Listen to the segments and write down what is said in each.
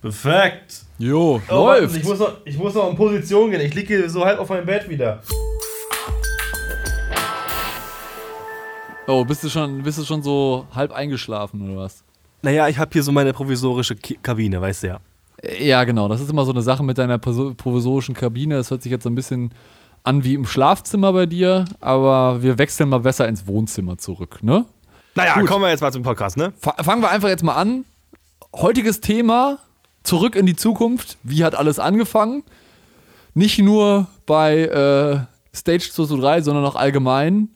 Perfekt. Jo, Oh, läuft. Ich muss, noch, ich muss noch in Position gehen. Ich liege hier so halb auf meinem Bett wieder. Oh, bist du schon, bist du schon so halb eingeschlafen oder was? Naja, ich habe hier so meine provisorische Ki Kabine, weißt du ja. Äh, Ja, genau. Das ist immer so eine Sache mit deiner provisorischen Kabine. Das hört sich jetzt so ein bisschen an wie im Schlafzimmer bei dir, aber wir wechseln mal besser ins Wohnzimmer zurück, ne? Naja, Gut. kommen wir jetzt mal zum Podcast, ne? Fa fangen wir einfach jetzt mal an. Heutiges Thema: Zurück in die Zukunft. Wie hat alles angefangen? Nicht nur bei äh, Stage 223, sondern auch allgemein.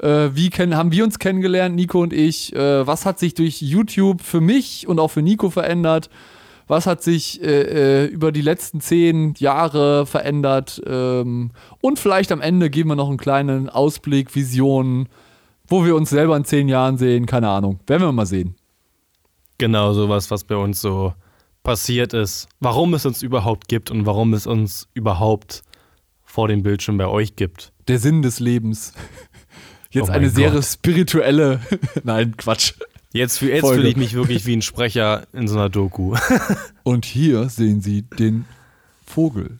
Äh, wie kennen, haben wir uns kennengelernt, Nico und ich? Äh, was hat sich durch YouTube für mich und auch für Nico verändert? Was hat sich äh, äh, über die letzten zehn Jahre verändert? Ähm, und vielleicht am Ende geben wir noch einen kleinen Ausblick, Visionen, wo wir uns selber in zehn Jahren sehen. Keine Ahnung. Werden wir mal sehen. Genau, sowas, was bei uns so passiert ist. Warum es uns überhaupt gibt und warum es uns überhaupt vor dem Bildschirm bei euch gibt. Der Sinn des Lebens. Jetzt Oh eine sehr Gott. spirituelle. Nein, Quatsch. Jetzt, jetzt Folge. fühle ich mich wirklich wie ein Sprecher in so einer Doku. Und hier sehen Sie den Vogel.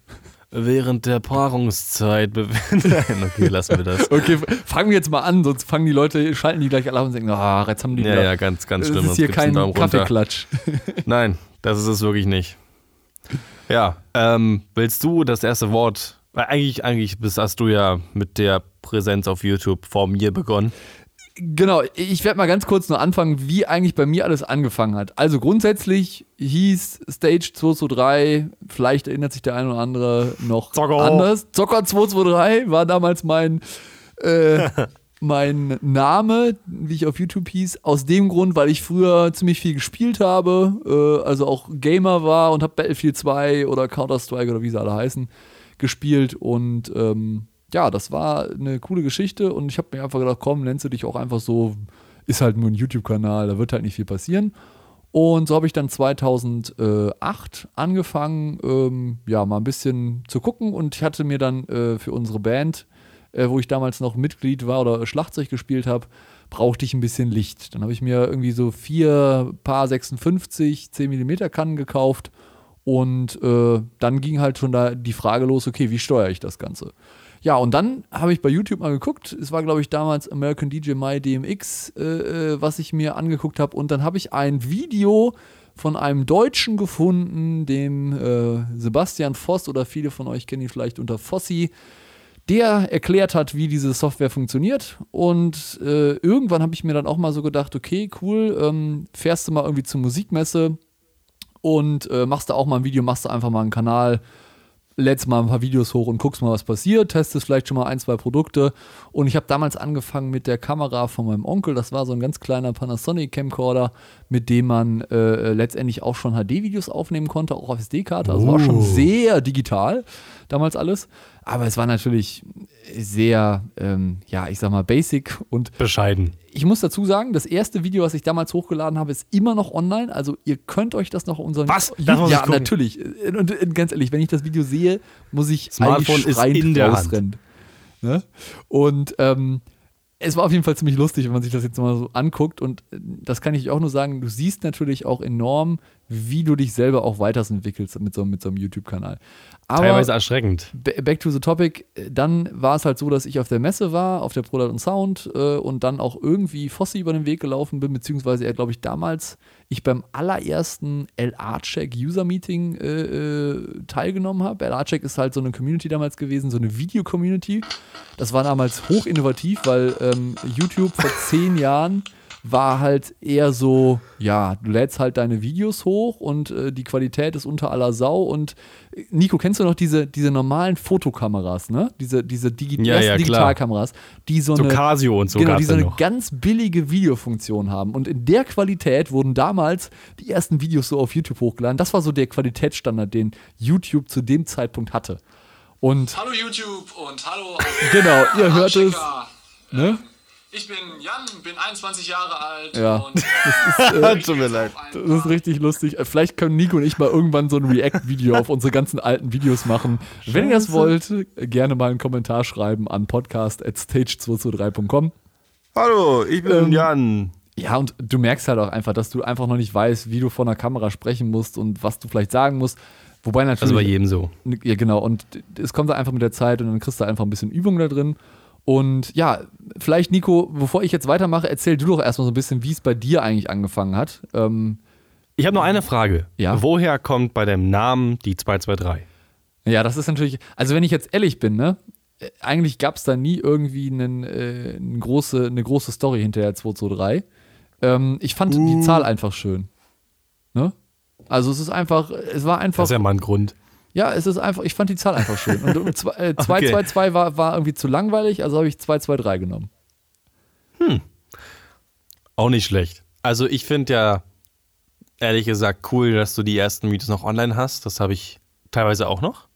Während der Paarungszeit befinden. Nein, okay, lassen wir das. Okay, fangen wir jetzt mal an, sonst fangen die Leute, schalten die gleich alle auf und denken, ah, jetzt haben die Ja, wieder. ja, ganz, ganz das schlimm. ist Uns hier kein. Kaffeeklatsch. Nein, das ist es wirklich nicht. Ja, ähm, willst du das erste Wort? Weil eigentlich, eigentlich bist, hast du ja mit der Präsenz auf YouTube vor mir begonnen. Genau, ich werde mal ganz kurz nur anfangen, wie eigentlich bei mir alles angefangen hat. Also grundsätzlich hieß Stage 223, vielleicht erinnert sich der eine oder andere noch Zocker. anders. Zocker 223 war damals mein, äh, mein Name, wie ich auf YouTube hieß. Aus dem Grund, weil ich früher ziemlich viel gespielt habe, äh, also auch Gamer war und habe Battlefield 2 oder Counter-Strike oder wie sie alle heißen, gespielt und ähm, ja, das war eine coole Geschichte und ich habe mir einfach gedacht, komm, nennst du dich auch einfach so, ist halt nur ein YouTube-Kanal, da wird halt nicht viel passieren. Und so habe ich dann 2008 angefangen, ähm, ja, mal ein bisschen zu gucken und ich hatte mir dann äh, für unsere Band, äh, wo ich damals noch Mitglied war oder Schlagzeug gespielt habe, brauchte ich ein bisschen Licht. Dann habe ich mir irgendwie so vier Paar 56 10 mm Kannen gekauft und äh, dann ging halt schon da die Frage los, okay, wie steuere ich das Ganze? Ja, und dann habe ich bei YouTube mal geguckt. Es war, glaube ich, damals American DJ My DMX, äh, äh, was ich mir angeguckt habe. Und dann habe ich ein Video von einem Deutschen gefunden, dem äh, Sebastian Voss oder viele von euch kennen ihn vielleicht unter Fossi, der erklärt hat, wie diese Software funktioniert. Und äh, irgendwann habe ich mir dann auch mal so gedacht, okay, cool, ähm, fährst du mal irgendwie zur Musikmesse und äh, machst da auch mal ein Video, machst da einfach mal einen Kanal, lädst mal ein paar Videos hoch und guckst mal, was passiert, testest vielleicht schon mal ein, zwei Produkte. Und ich habe damals angefangen mit der Kamera von meinem Onkel. Das war so ein ganz kleiner Panasonic Camcorder, mit dem man äh, letztendlich auch schon HD-Videos aufnehmen konnte, auch auf SD-Karte. Also war schon Uh. sehr digital damals alles. Aber es war natürlich sehr, ähm, ja, ich sag mal, basic und Bescheiden. ich muss dazu sagen, das erste Video, was ich damals hochgeladen habe, ist immer noch online. Also ihr könnt euch das noch unseren Was? Das Ja, natürlich. Und, und ganz ehrlich, wenn ich das Video sehe, muss ich Smartphone eigentlich ist schreiend in der Hand. rausrennen. Ne? Und ähm, es war auf jeden Fall ziemlich lustig, wenn man sich das jetzt mal so anguckt. Und äh, das kann ich auch nur sagen, du siehst natürlich auch enorm, wie du dich selber auch weiterentwickelst mit so, mit so einem YouTube-Kanal. Aber Teilweise erschreckend. Ba- Back to the topic. äh, Dann war es halt so, dass ich auf der Messe war, auf der Product und Sound äh, und dann auch irgendwie Fossi über den Weg gelaufen bin, beziehungsweise er, glaube ich, damals ich beim allerersten LR-Check User Meeting äh, äh, teilgenommen habe. LR-Check ist halt so eine Community damals gewesen, so eine Video-Community. Das war damals hoch innovativ, weil ähm, YouTube vor zehn Jahren war halt eher so, ja, du lädst halt deine Videos hoch und äh, die Qualität ist unter aller Sau. Und äh, Nico, kennst du noch diese, diese normalen Fotokameras, ne? Diese, diese digi Ja, ja. Digitalkameras, die so, So eine, Casio und so genau, die so eine noch. ganz billige Videofunktion haben. Und in der Qualität wurden damals die ersten Videos so auf YouTube hochgeladen. Das war so der Qualitätsstandard, den YouTube zu dem Zeitpunkt hatte. Und Hallo YouTube und hallo. Genau, ihr hört es, ne? Ich bin Jan, bin 21 Jahre alt Ja. und äh, Tut mir leid. Das ist richtig lustig. Äh, Vielleicht können Nico und ich mal irgendwann so ein React-Video auf unsere ganzen alten Videos machen. Wenn ihr das wollt, gerne mal einen Kommentar schreiben an podcast.stage223.com. Hallo, ich bin Ähm, Jan. Ja, und du merkst halt auch einfach, dass du einfach noch nicht weißt, wie du vor einer Kamera sprechen musst und was du vielleicht sagen musst. Wobei natürlich. Also bei jedem so. Ja, genau. Und es kommt einfach mit der Zeit und dann kriegst du einfach ein bisschen Übung da drin. Und ja, vielleicht, Nico, bevor ich jetzt weitermache, erzähl du doch erstmal so ein bisschen, wie es bei dir eigentlich angefangen hat. Ähm, Ich habe noch eine Frage. Ja. Woher kommt bei dem Namen die 223? ja, das ist natürlich. Also, wenn ich jetzt ehrlich bin, ne? Eigentlich gab es da nie irgendwie einen, äh, eine, große, eine große Story hinter der 223. Ähm, ich fand die Zahl einfach schön. Ne? Also es ist einfach, es war einfach. Das ist ja mal ein Grund. Ja, es ist einfach, ich fand die Zahl einfach schön. Und äh, zwei- äh, Okay. 222 war, war irgendwie zu langweilig, also habe ich 223 genommen. Auch nicht schlecht. Also ich finde ja ehrlich gesagt cool, dass du die ersten Videos noch online hast. Das habe ich teilweise auch noch.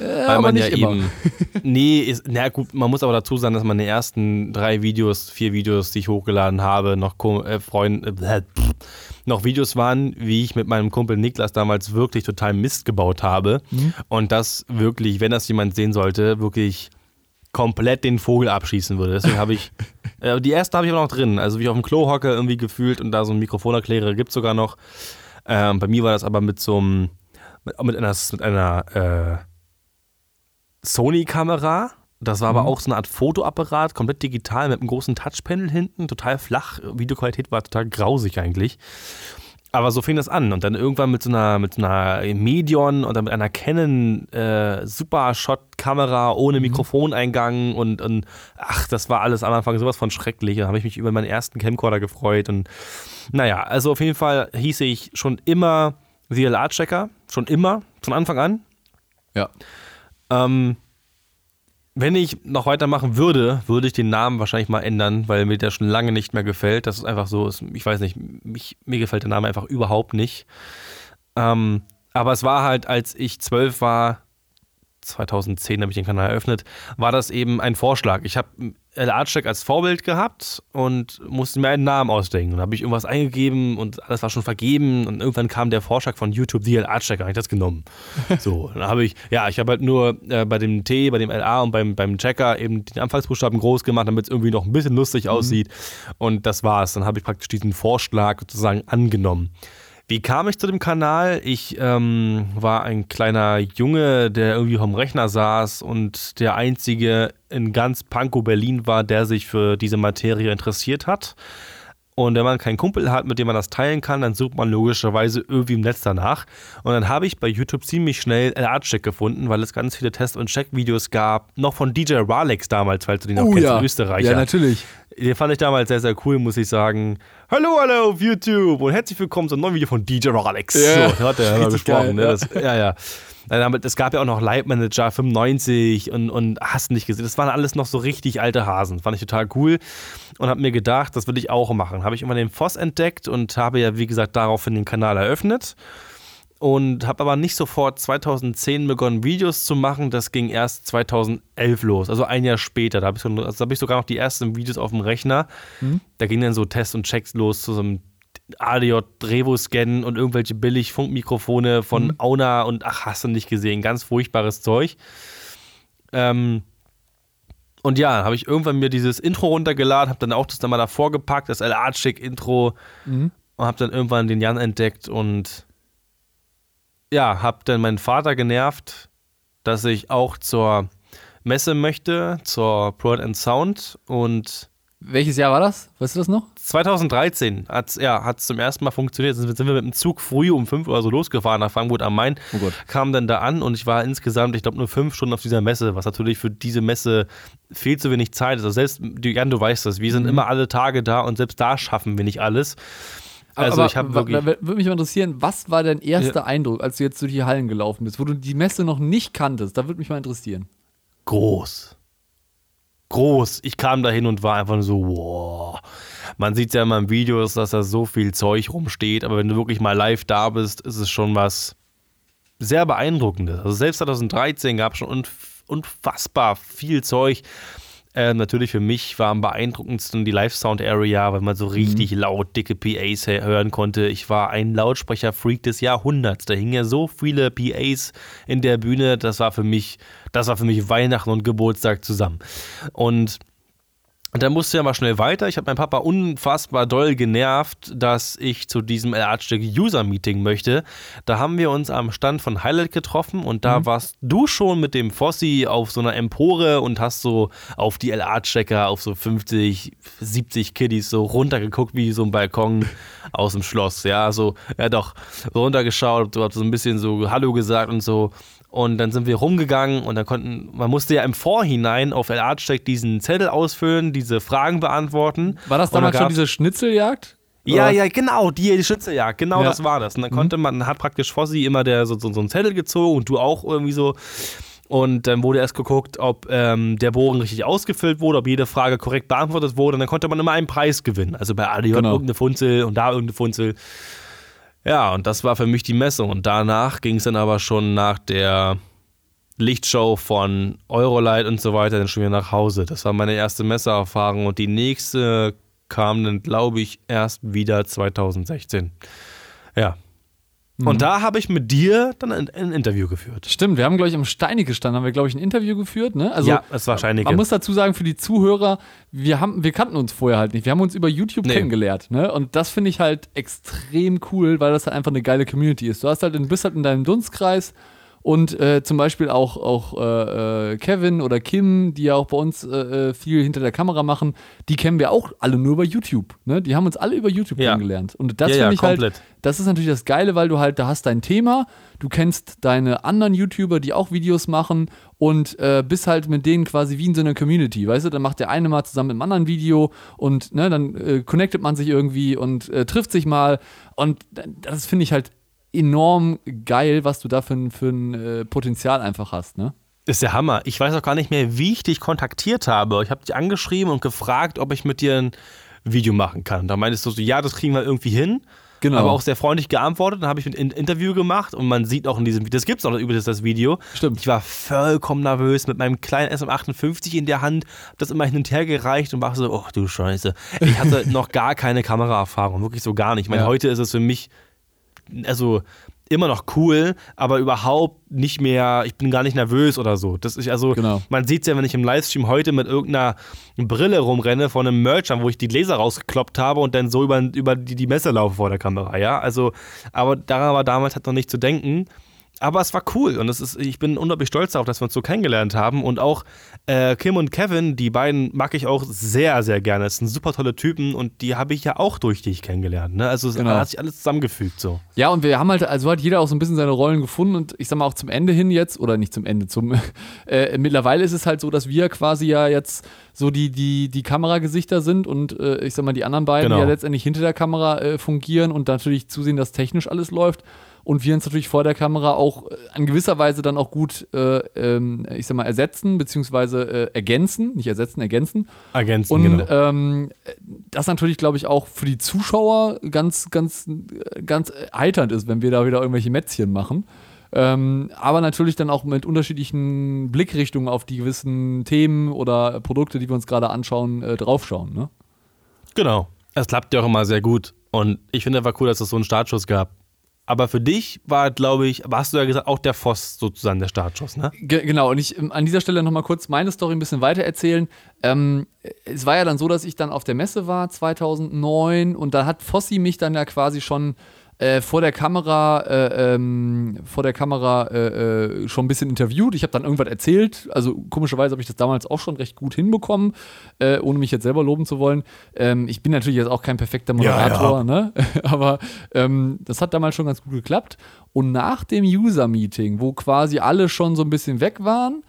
Ja, Weil aber man nicht ja immer. eben. nee, ist, na gut, man muss aber dazu sagen, dass meine ersten drei Videos, vier Videos, die ich hochgeladen habe, noch äh, Freund, äh, noch Videos waren, wie ich mit meinem Kumpel Niklas damals wirklich total Mist gebaut habe. Mhm. Und das wirklich, wenn das jemand sehen sollte, wirklich komplett den Vogel abschießen würde. Deswegen habe ich, äh, die erste habe ich aber noch drin. Also wie ich auf dem Klo hocke irgendwie gefühlt und da so ein Mikrofon erkläre, gibt es sogar noch. Ähm, bei mir war das aber mit so einem, mit, mit einer, mit einer äh, Sony-Kamera. Das war aber auch so eine Art Fotoapparat, komplett digital mit einem großen Touchpanel hinten, total flach. Videoqualität war total grausig eigentlich. Aber so fing das an. Und dann irgendwann mit so einer, mit so einer Medion oder mit einer Canon äh, Super-Shot-Kamera ohne Mikrofoneingang und, und ach, das war alles am Anfang sowas von schrecklich. Da habe ich mich über meinen ersten Camcorder gefreut. Und naja, also auf jeden Fall hieß ich schon immer VLA-Checker. Schon immer, von Anfang an. Ja. Ähm, wenn ich noch weitermachen würde, würde ich den Namen wahrscheinlich mal ändern, weil mir der schon lange nicht mehr gefällt. Das ist einfach so, ich weiß nicht, mich, mir gefällt der Name einfach überhaupt nicht. Ähm, aber es war halt, als ich zwölf war, 2010 habe ich den Kanal eröffnet, war das eben ein Vorschlag. Ich habe El Artcheck als Vorbild gehabt und musste mir einen Namen ausdenken. Und habe ich irgendwas eingegeben und alles war schon vergeben und irgendwann kam der Vorschlag von YouTube, die El Artcheck, habe ich das genommen. So, dann habe ich, ja, ich habe halt nur äh, bei dem T, bei dem LA und beim, beim Checker eben die Anfangsbuchstaben groß gemacht, damit es irgendwie noch ein bisschen lustig aussieht. Und das war's. Dann habe ich praktisch diesen Vorschlag sozusagen angenommen. Wie kam ich zu dem Kanal? Ich ähm, war ein kleiner Junge, der irgendwie vom Rechner saß und der einzige in ganz Pankow Berlin war, der sich für diese Materie interessiert hat. Und wenn man keinen Kumpel hat, mit dem man das teilen kann, dann sucht man logischerweise irgendwie im Netz danach. Und dann habe ich bei YouTube ziemlich schnell Artcheck gefunden, weil es ganz viele Test- und Check-Videos gab. Noch von DJ Ralex damals, falls du den noch kennst, ja. Österreicher. Ja, natürlich. Den fand ich damals sehr, sehr cool, muss ich sagen. Hallo, hallo auf YouTube und herzlich willkommen zu einem neuen Video von DJ Alex. Ja, so, hat er gesprochen. geil, ne? ja. Das, ja, ja. Es gab ja auch noch Light Manager 95 und, und hast nicht gesehen. Das waren alles noch so richtig alte Hasen. Fand ich total cool und habe mir gedacht, das würde ich auch machen. Habe ich immer den Voss entdeckt und habe ja, wie gesagt, daraufhin den Kanal eröffnet und habe aber nicht sofort 2010 begonnen, Videos zu machen. Das ging erst 2011 los, also ein Jahr später. Da habe ich, so, also hab ich sogar noch die ersten Videos auf dem Rechner. Da gingen dann so Tests und Checks los zu so einem ADJ Revo-Scan und irgendwelche billig Funkmikrofone von Auna und ach, hast du nicht gesehen, ganz furchtbares Zeug. Ähm, und ja, habe ich irgendwann mir dieses Intro runtergeladen, habe dann auch das dann mal davor gepackt, das LA-Chick-Intro und habe dann irgendwann den Jan entdeckt und ja, habe dann meinen Vater genervt, dass ich auch zur Messe möchte, zur Pro and Sound und Welches Jahr war das? Weißt du das noch? 2013 hat es ja, hat's zum ersten Mal funktioniert. Sind wir sind wir mit dem Zug früh um 5 Uhr so losgefahren nach Frankfurt am Main. Oh Gott. Kam dann da an und ich war insgesamt, ich glaube, nur fünf Stunden auf dieser Messe, was natürlich für diese Messe viel zu wenig Zeit ist. Also selbst, Jan, du weißt das, wir sind immer alle Tage da und selbst da schaffen wir nicht alles. Also Aber ich habe wirklich. Würde mich mal interessieren, was war dein erster Eindruck, als du jetzt durch die Hallen gelaufen bist, wo du die Messe noch nicht kanntest? Da würde mich mal interessieren. groß. Groß. Ich kam da hin und war einfach nur so, wow. Man sieht ja immer im Videos, dass da so viel Zeug rumsteht, aber wenn du wirklich mal live da bist, ist es schon was sehr beeindruckendes. Also selbst 2013 gab es schon unf unfassbar viel Zeug. Ähm, natürlich für mich war am beeindruckendsten die Live-Sound-Area, weil man so richtig laut dicke PAs hören konnte. Ich war ein Lautsprecher-Freak des Jahrhunderts. Da hingen ja so viele PAs in der Bühne. Das war für mich, das war für mich Weihnachten und Geburtstag zusammen. Und Und dann musste ja mal schnell weiter. Ich habe meinen Papa unfassbar doll genervt, dass ich zu diesem LA-Stück User-Meeting möchte. Da haben wir uns am Stand von Highlight getroffen und da Mhm. warst du schon mit dem Fossi auf so einer Empore und hast so auf die LA-Checker, auf so 50, 70 Kiddies so runtergeguckt wie so ein Balkon aus dem Schloss. Ja, so, ja doch, runtergeschaut, du hast so ein bisschen so Hallo gesagt und so. Und dann sind wir rumgegangen und dann konnten, man musste ja im Vorhinein auf LA-Check diesen Zettel ausfüllen, diese Fragen beantworten. War das damals schon diese Schnitzeljagd? ja, ja, genau, die, die Schützejagd, genau Ja. das war das. Und dann konnte man, hat praktisch Fossi immer der, so, so, so einen Zettel gezogen und du auch irgendwie so. Und dann wurde erst geguckt, ob ähm, der Bogen richtig ausgefüllt wurde, ob jede Frage korrekt beantwortet wurde. Und dann konnte man immer einen Preis gewinnen. Also bei ADJ Genau. irgendeine Funzel und da irgendeine Funzel. Ja, und das war für mich die Messung. Und danach ging es dann aber schon nach der Lichtshow von Eurolight und so weiter dann schon wieder nach Hause. Das war meine erste Messererfahrung. Und die nächste kam dann, glaube ich, erst wieder 2016. Ja. Mhm. Und da habe ich mit dir dann ein, ein Interview geführt. Stimmt, wir haben, glaube ich, am Steine gestanden, haben wir, glaube ich, ein Interview geführt, ne? Also, ja, es war Scheinecke. Man muss dazu sagen, für die Zuhörer, wir, haben, wir kannten uns vorher halt nicht. Wir haben uns über YouTube Nee. kennengelernt. Ne? Und das finde ich halt extrem cool, weil das halt einfach eine geile Community ist. Du hast halt, du bist halt in deinem Dunstkreis und äh, zum Beispiel auch, auch äh, äh, Kevin oder Kim, die ja auch bei uns äh, äh, viel hinter der Kamera machen, die kennen wir auch alle nur über YouTube. Ne? Die haben uns alle über YouTube Ja. kennengelernt. Und das Ja, ja, finde ich halt, komplett. das ist natürlich das Geile, weil du halt, da hast dein Thema, du kennst deine anderen YouTuber, die auch Videos machen und äh, bist halt mit denen quasi wie in so einer Community, weißt du, dann macht der eine mal zusammen mit dem anderen Video und ne, dann äh, connectet man sich irgendwie und äh, trifft sich mal und das finde ich halt enorm geil, was du da für, ein- für ein äh, Potenzial einfach hast, ne? Ist der Hammer. Ich weiß auch gar nicht mehr, wie ich dich kontaktiert habe. Ich habe dich angeschrieben und gefragt, ob ich mit dir ein Video machen kann. Da meintest du so, ja, das kriegen wir irgendwie hin. Genau. Aber auch sehr freundlich geantwortet. Dann habe ich ein In- Interview gemacht und man sieht auch in diesem Video, das gibt es auch übrigens das Video. Stimmt. Ich war vollkommen nervös mit meinem kleinen SM58 in der Hand, hab das immer hin und her gereicht und war so, oh du Scheiße. Ich hatte noch gar keine Kameraerfahrung, wirklich so gar nicht. Ich meine, Ja. heute ist es für mich, also immer noch cool, aber überhaupt nicht mehr, ich bin gar nicht nervös oder so. Das ist also, Genau. man sieht es ja, wenn ich im Livestream heute mit irgendeiner Brille rumrenne von einem Merchant, wo ich die Laser rausgekloppt habe und dann so über, über die, die Messe laufe vor der Kamera, ja. Also, aber daran war damals halt noch nicht zu denken. Aber es war cool und es ist, ich bin unglaublich stolz darauf, dass wir uns so kennengelernt haben. Und auch äh, Kim und Kevin, die beiden mag ich auch sehr, sehr gerne. Das sind super tolle Typen und die habe ich ja auch durch dich kennengelernt. Ne? Also es Genau. hat sich alles zusammengefügt so. Ja, und wir haben halt, also hat jeder auch so ein bisschen seine Rollen gefunden und ich sag mal auch zum Ende hin jetzt, oder nicht zum Ende, zum äh, mittlerweile ist es halt so, dass wir quasi ja jetzt so die, die, die Kameragesichter sind und äh, ich sag mal, die anderen beiden Genau. ja letztendlich hinter der Kamera äh, fungieren und natürlich zusehen, dass technisch alles läuft. Und wir uns natürlich vor der Kamera auch äh, an gewisser Weise dann auch gut, äh, ähm, ich sag mal, ersetzen, beziehungsweise äh, ergänzen, nicht ersetzen, ergänzen. Ergänzen, Und genau. ähm, das natürlich, glaube ich, auch für die Zuschauer ganz, ganz, ganz heiternd ist, wenn wir da wieder irgendwelche Mätzchen machen. Ähm, aber natürlich dann auch mit unterschiedlichen Blickrichtungen auf die gewissen Themen oder Produkte, die wir uns gerade anschauen, äh, draufschauen. Ne? Genau. Es klappt ja auch immer sehr gut. Und ich finde einfach cool, dass es so einen Startschuss gab. Aber für dich war, glaube ich, hast du ja gesagt, auch der Voss sozusagen der Startschuss, ne? Ge genau, und ich ähm, an dieser Stelle nochmal kurz meine Story ein bisschen weiter erzählen. Ähm, es war ja dann so, dass ich dann auf der Messe war 2009 und da hat Fossi mich dann ja quasi schon äh, vor der Kamera, äh, ähm, vor der Kamera äh, äh, schon ein bisschen interviewt. Ich habe dann irgendwas erzählt. Also komischerweise habe ich das damals auch schon recht gut hinbekommen, äh, ohne mich jetzt selber loben zu wollen. Ähm, ich bin natürlich jetzt auch kein perfekter Moderator, ja. ne? Aber ähm, das hat damals schon ganz gut geklappt. Und nach dem User-Meeting, wo quasi alle schon so ein bisschen weg waren,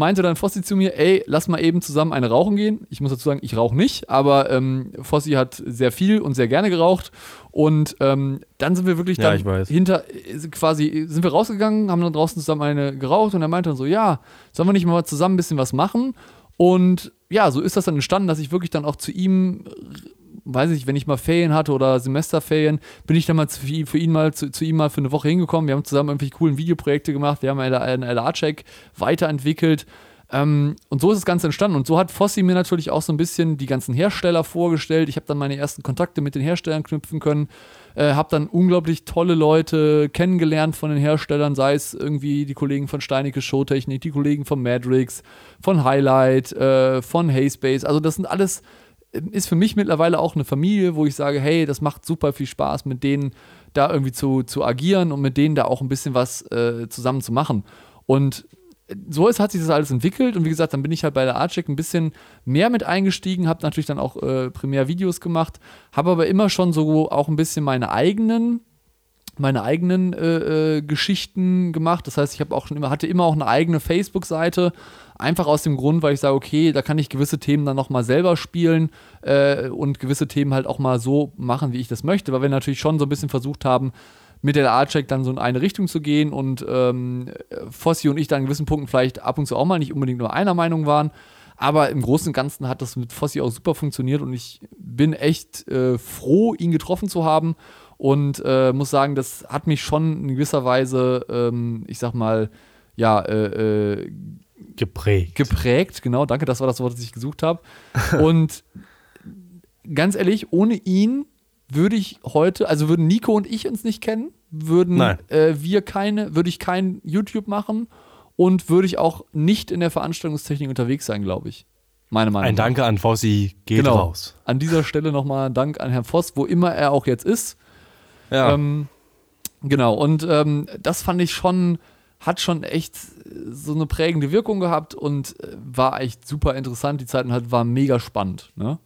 meinte dann Fossi zu mir, ey, lass mal eben zusammen eine rauchen gehen. Ich muss dazu sagen, ich rauche nicht, aber ähm, Fossi hat sehr viel und sehr gerne geraucht. Und ähm, dann sind wir wirklich Ja, dann ich weiß. hinter, äh, quasi, sind wir rausgegangen, haben dann draußen zusammen eine geraucht und er meinte dann so, ja, sollen wir nicht mal zusammen ein bisschen was machen? Und ja, so ist das dann entstanden, dass ich wirklich dann auch zu ihm weiß ich, wenn ich mal Ferien hatte oder Semesterferien, bin ich dann mal zu, für ihn mal zu, zu ihm mal für eine Woche hingekommen. Wir haben zusammen irgendwelche coolen Videoprojekte gemacht, wir haben einen LA-Check weiterentwickelt. Ähm, und so ist das Ganze entstanden. Und so hat Fossi mir natürlich auch so ein bisschen die ganzen Hersteller vorgestellt. Ich habe dann meine ersten Kontakte mit den Herstellern knüpfen können. Äh, habe dann unglaublich tolle Leute kennengelernt von den Herstellern, sei es irgendwie die Kollegen von Steinecke Showtechnik, die Kollegen von Madrix, von Highlight, äh, von Hayspace. Also das sind alles, ist für mich mittlerweile auch eine Familie, wo ich sage, hey, das macht super viel Spaß, mit denen da irgendwie zu, zu agieren und mit denen da auch ein bisschen was äh, zusammen zu machen. Und so ist, hat sich das alles entwickelt und wie gesagt, dann bin ich halt bei der Artcheck ein bisschen mehr mit eingestiegen, habe natürlich dann auch äh, primär Videos gemacht, habe aber immer schon so auch ein bisschen meine eigenen meine eigenen äh, äh, Geschichten gemacht. Das heißt, ich habe auch schon immer hatte immer auch eine eigene Facebook-Seite, einfach aus dem Grund, weil ich sage, okay, da kann ich gewisse Themen dann noch mal selber spielen äh, und gewisse Themen halt auch mal so machen, wie ich das möchte, weil wir natürlich schon so ein bisschen versucht haben, mit der Art-Check dann so in eine Richtung zu gehen und ähm, Fossi und ich dann an gewissen Punkten vielleicht ab und zu auch mal nicht unbedingt nur einer Meinung waren. Aber im Großen und Ganzen hat das mit Fossi auch super funktioniert und ich bin echt äh, froh, ihn getroffen zu haben und äh, muss sagen, das hat mich schon in gewisser Weise, ähm, ich sag mal, ja, äh, äh geprägt. Geprägt, genau, danke, das war das Wort, das ich gesucht habe. und ganz ehrlich, ohne ihn würde ich heute, also würden Nico und ich uns nicht kennen, würden äh, wir keine, würde ich kein YouTube machen und würde ich auch nicht in der Veranstaltungstechnik unterwegs sein, glaube ich. Meine Meinung. Ein Danke an Fossi geht genau. raus. An dieser Stelle nochmal ein Dank an Herrn Voss, wo immer er auch jetzt ist. Ja. Ähm, genau, und ähm, das fand ich schon, hat schon echt so eine prägende Wirkung gehabt und äh, war echt super interessant. Die Zeit halt war mega spannend. Ne?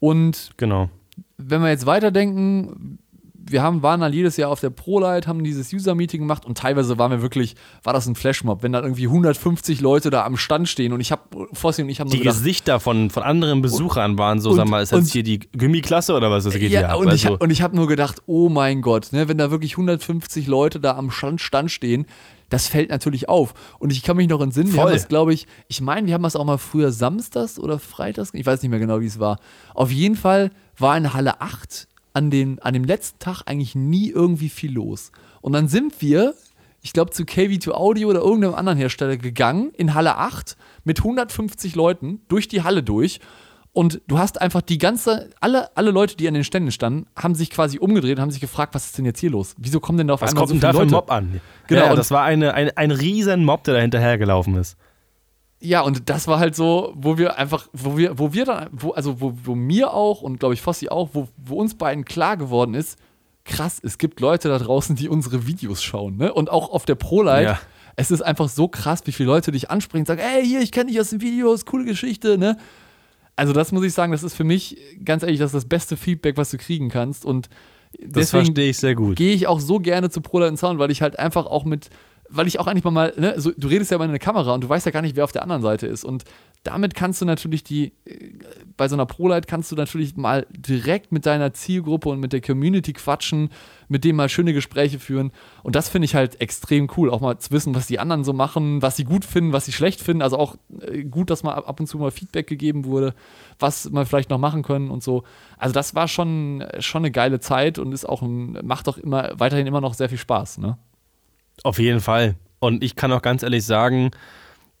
Und genau wenn wir jetzt weiterdenken, wir haben, waren dann jedes Jahr auf der ProLight, haben dieses User-Meeting gemacht und teilweise waren wir wirklich, war das ein Flashmob, wenn dann irgendwie 150 Leute da am Stand stehen und ich habe, Fossi und ich haben Die gedacht, Gesichter von, von anderen Besuchern waren so, und, sag mal, ist das hier die Gummiklasse oder was das geht ja, Und also, ich, und ich habe nur gedacht, oh mein Gott, ne, wenn da wirklich 150 Leute da am Stand, Stand stehen, das fällt natürlich auf. Und ich kann mich noch entsinnen, Voll. wir haben das, glaube ich, ich meine, wir haben das auch mal früher samstags oder freitags, ich weiß nicht mehr genau, wie es war. Auf jeden Fall war in Halle 8 an, den, an dem letzten Tag eigentlich nie irgendwie viel los. Und dann sind wir, ich glaube, zu KV2 Audio oder irgendeinem anderen Hersteller gegangen, in Halle 8 mit 150 Leuten durch die Halle durch. Und du hast einfach die ganze, alle, alle Leute, die an den Ständen standen, haben sich quasi umgedreht und haben sich gefragt, was ist denn jetzt hier los? Wieso kommen denn da auf was einmal kommt so viele da für Mob an? Genau. Ja, das war eine, ein, ein riesen Mob, der da hinterhergelaufen ist ja, und das war halt so, wo wir einfach, wo wir, wo wir dann, wo, also wo, wo mir auch und glaube ich Fossi auch, wo, wo uns beiden klar geworden ist, krass, es gibt Leute da draußen, die unsere Videos schauen, ne? Und auch auf der ProLight. Ja. Es ist einfach so krass, wie viele Leute dich ansprechen und sagen, ey, hier, ich kenne dich aus den Videos, coole Geschichte, ne? Also das muss ich sagen, das ist für mich, ganz ehrlich, das ist das beste Feedback, was du kriegen kannst. Und das verstehe ich sehr gut. Gehe ich auch so gerne zu ProLight Sound, weil ich halt einfach auch mit weil ich auch eigentlich mal, ne, so, du redest ja mal in eine Kamera und du weißt ja gar nicht, wer auf der anderen Seite ist. Und damit kannst du natürlich die, äh, bei so einer ProLight kannst du natürlich mal direkt mit deiner Zielgruppe und mit der Community quatschen, mit dem mal schöne Gespräche führen. Und das finde ich halt extrem cool, auch mal zu wissen, was die anderen so machen, was sie gut finden, was sie schlecht finden. Also auch äh, gut, dass mal ab und zu mal Feedback gegeben wurde, was man vielleicht noch machen können und so. Also das war schon, schon eine geile Zeit und ist auch ein, macht auch immer weiterhin immer noch sehr viel Spaß, ne? Auf jeden Fall. Und ich kann auch ganz ehrlich sagen,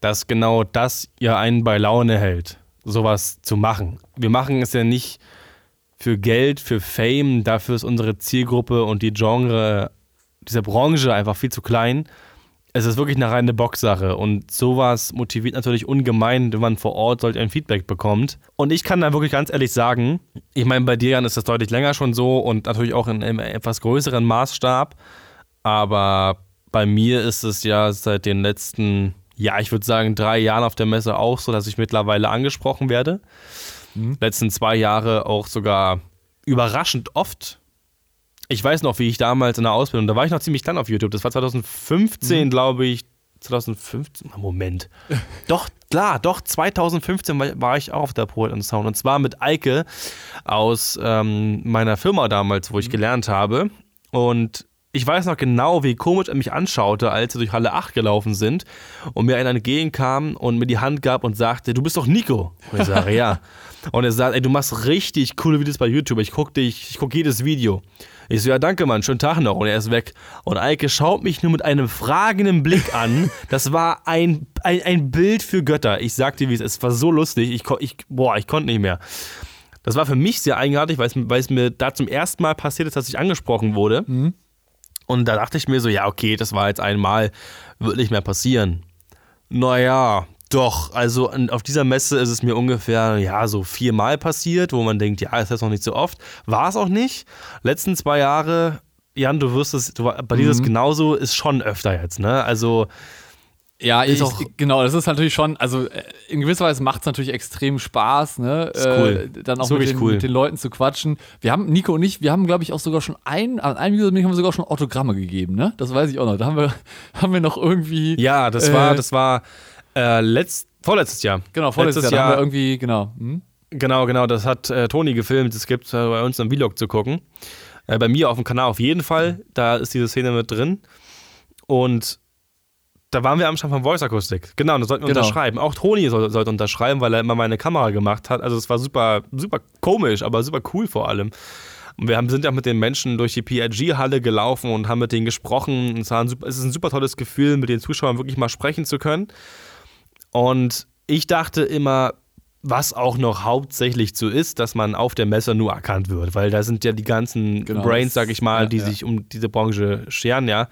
dass genau das ja einen bei Laune hält, sowas zu machen. Wir machen es ja nicht für Geld, für Fame, dafür ist unsere Zielgruppe und die Genre dieser Branche einfach viel zu klein. Es ist wirklich eine reine Boxsache und sowas motiviert natürlich ungemein, wenn man vor Ort solch ein Feedback bekommt. Und ich kann da wirklich ganz ehrlich sagen, ich meine, bei dir Jan, ist das deutlich länger schon so und natürlich auch in einem etwas größeren Maßstab, aber bei mir ist es ja seit den letzten, ja, ich würde sagen, drei Jahren auf der Messe auch so, dass ich mittlerweile angesprochen werde. Mhm. Letzten zwei Jahre auch sogar überraschend oft. Ich weiß noch, wie ich damals in der Ausbildung, da war ich noch ziemlich klein auf YouTube. Das war 2015, mhm. glaube ich. 2015, Moment. doch, klar, doch, 2015 war, war ich auch auf der Pro Sound. Und zwar mit Eike aus ähm, meiner Firma damals, wo ich mhm. gelernt habe. Und ich weiß noch genau, wie komisch er mich anschaute, als wir durch Halle 8 gelaufen sind und mir einer entgegenkam und mir die Hand gab und sagte, du bist doch Nico. Und ich sage, ja. Und er sagt, ey, du machst richtig coole Videos bei YouTube. Ich gucke dich, ich gucke jedes Video. Ich so, ja, danke, Mann, schönen Tag noch. Und er ist weg. Und Eike schaut mich nur mit einem fragenden Blick an. Das war ein, ein, ein Bild für Götter. Ich sagte, wie es ist. Es war so lustig. Ich, ich, boah, ich konnte nicht mehr. Das war für mich sehr eigenartig, weil es, weil es mir da zum ersten Mal passiert ist, dass ich angesprochen wurde. Und da dachte ich mir so, ja, okay, das war jetzt einmal, wird nicht mehr passieren. Naja, doch, also auf dieser Messe ist es mir ungefähr, ja, so viermal passiert, wo man denkt, ja, ist das noch nicht so oft. War es auch nicht. Letzten zwei Jahre, Jan, du wirst es, du, bei dir ist es genauso, ist schon öfter jetzt, ne? Also, Ja, ich, genau, das ist natürlich schon, also äh, in gewisser Weise macht es natürlich extrem Spaß, ne? Ist cool. Äh, dann auch mit wirklich den, cool. mit den Leuten zu quatschen. Wir haben, Nico und ich, wir haben, glaube ich, auch sogar schon ein, an einem Video haben wir sogar schon Autogramme gegeben, ne? Das weiß ich auch noch. Da haben wir, haben wir noch irgendwie. ja, das Äh, war, das war äh, letzt, vorletztes Jahr. Genau, vorletztes Letztes Jahr, da haben Jahr- wir irgendwie, genau. Hm? Genau, genau, das hat äh, Toni gefilmt. Das gibt äh, bei uns im Vlog zu gucken. Äh, bei mir auf dem Kanal auf jeden Fall. Da ist diese Szene mit drin. Und da waren wir am Stand von Voice Acoustic. Genau, da sollten wir Genau. unterschreiben. Auch Toni soll, sollte unterschreiben, weil er immer meine Kamera gemacht hat. Also es war super, super komisch, aber super cool vor allem. Und wir haben, sind ja mit den Menschen durch die PRG-Halle gelaufen und haben mit denen gesprochen. Es, ein es ist ein super tolles Gefühl, mit den Zuschauern wirklich mal sprechen zu können. Und ich dachte immer, was auch noch hauptsächlich so ist, dass man auf der Messe nur erkannt wird, weil da sind ja die ganzen Genau, Brains, sag ich mal, ja, die ja. sich um diese Branche scheren, ja.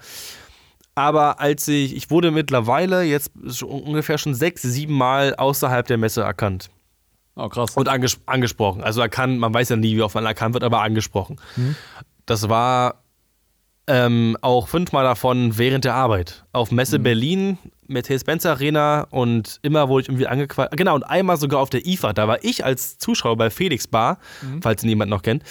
Aber als ich, ich wurde mittlerweile jetzt ungefähr schon sechs, sieben Mal außerhalb der Messe erkannt Oh, krass. und anges angesprochen. Also erkannt, man weiß ja nie, wie oft man erkannt wird, aber angesprochen. Das war ähm, auch fünfmal davon während der Arbeit. Auf Messe Berlin, Mercedes-Benz Arena und immer wurde ich irgendwie angequatscht. Genau, und einmal sogar auf der IFA. Da war ich als Zuschauer bei Felix Bar, falls ihn jemand noch kennt,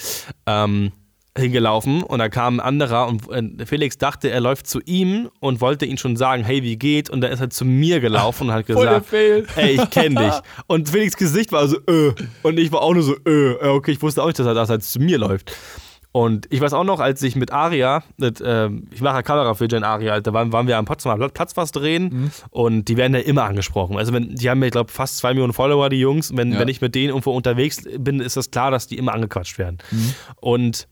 ähm, hingelaufen und da kam ein anderer und äh, Felix dachte, er läuft zu ihm und wollte ihn schon sagen, hey, wie geht? Und dann ist er zu mir gelaufen und hat gesagt, Fail. ey, ich kenn dich. Und Felix Gesicht war so, äh. Und ich war auch nur so, äh. Ja, Okay, ich wusste auch nicht, dass er das als zu mir läuft. Und ich weiß auch noch, als ich mit Aria, mit, ähm, ich mache ja Kamera für Jen Aria, da waren, waren wir am Potsdamer Platz was drehen Mhm. und die werden ja immer angesprochen. Also wenn, die haben ja, ich glaube, fast zwei Millionen Follower, die Jungs. Wenn, Ja. wenn ich mit denen irgendwo unterwegs bin, ist das klar, dass die immer angequatscht werden. Mhm. Und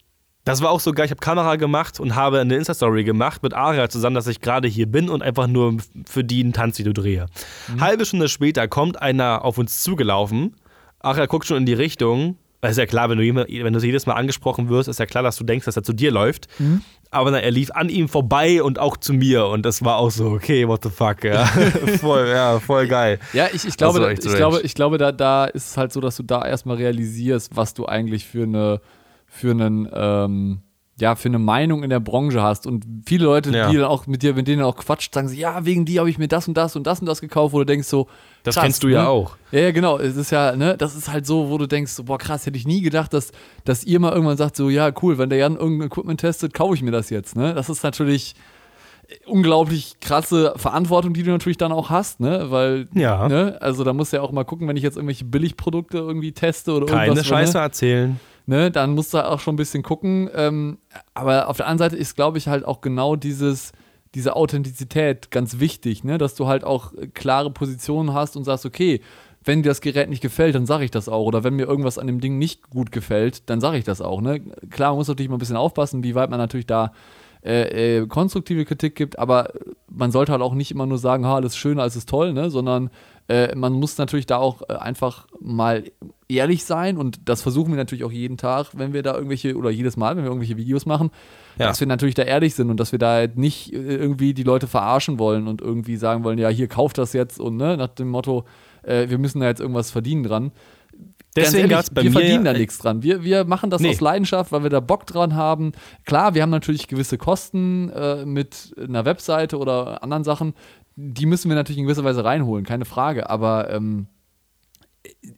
das war auch so geil. Ich habe Kamera gemacht und habe eine Insta-Story gemacht mit Aria zusammen, dass ich gerade hier bin und einfach nur für die ein Tanzvideo drehe. Halbe Stunde später kommt einer auf uns zugelaufen. Aria guckt schon in die Richtung. Das ist ja klar, wenn du, wenn du jedes Mal angesprochen wirst, ist ja klar, dass du denkst, dass er zu dir läuft. Aber na, er lief an ihm vorbei und auch zu mir. Und das war auch so, okay, what the fuck, ja. voll, ja, voll geil. Ja, ich, ich glaube, ich glaube, ich glaube da, da ist es halt so, dass du da erstmal realisierst, was du eigentlich für eine, für einen, ähm, ja, für eine Meinung in der Branche hast. Und viele Leute, Ja. die dann auch mit dir, mit denen auch quatscht, sagen sie, ja, wegen die habe ich mir das und das und das und das gekauft, wo du denkst so, Das krass, kennst du ja ne? auch. Ja, ja, genau. Es ist ja, ne, das ist halt so, wo du denkst, so, boah, krass, hätte ich nie gedacht, dass, dass ihr mal irgendwann sagt, so, ja, cool, wenn der Jan irgendein Equipment testet, kaufe ich mir das jetzt, ne? Das ist natürlich unglaublich krasse Verantwortung, die du natürlich dann auch hast, ne? Weil, Ja. ne, also da musst du ja auch mal gucken, wenn ich jetzt irgendwelche Billigprodukte irgendwie teste oder Keine irgendwas. Scheiße Ne? erzählen. Ne, dann musst du auch schon ein bisschen gucken. Ähm, aber auf der anderen Seite ist, glaube ich, halt auch genau dieses, diese Authentizität ganz wichtig, ne? dass du halt auch klare Positionen hast und sagst, okay, wenn dir das Gerät nicht gefällt, dann sage ich das auch. Oder wenn mir irgendwas an dem Ding nicht gut gefällt, dann sage ich das auch. Ne? Klar, man muss natürlich mal ein bisschen aufpassen, wie weit man natürlich da äh, äh, konstruktive Kritik gibt, aber man sollte halt auch nicht immer nur sagen, ha, alles ist schön, alles ist toll, ne? sondern äh, man muss natürlich da auch äh, einfach mal ehrlich sein und das versuchen wir natürlich auch jeden Tag, wenn wir da irgendwelche oder jedes Mal, wenn wir irgendwelche Videos machen, Ja. dass wir natürlich da ehrlich sind und dass wir da halt nicht äh, irgendwie die Leute verarschen wollen und irgendwie sagen wollen, ja, hier kauft das jetzt und ne, nach dem Motto, äh, wir müssen da jetzt irgendwas verdienen dran. Deswegen gab es bei wir mir. verdienen da nichts dran. Wir, wir machen das Nee. aus Leidenschaft, weil wir da Bock dran haben. Klar, wir haben natürlich gewisse Kosten äh, mit einer Webseite oder anderen Sachen. Die müssen wir natürlich in gewisser Weise reinholen, keine Frage. Aber ähm,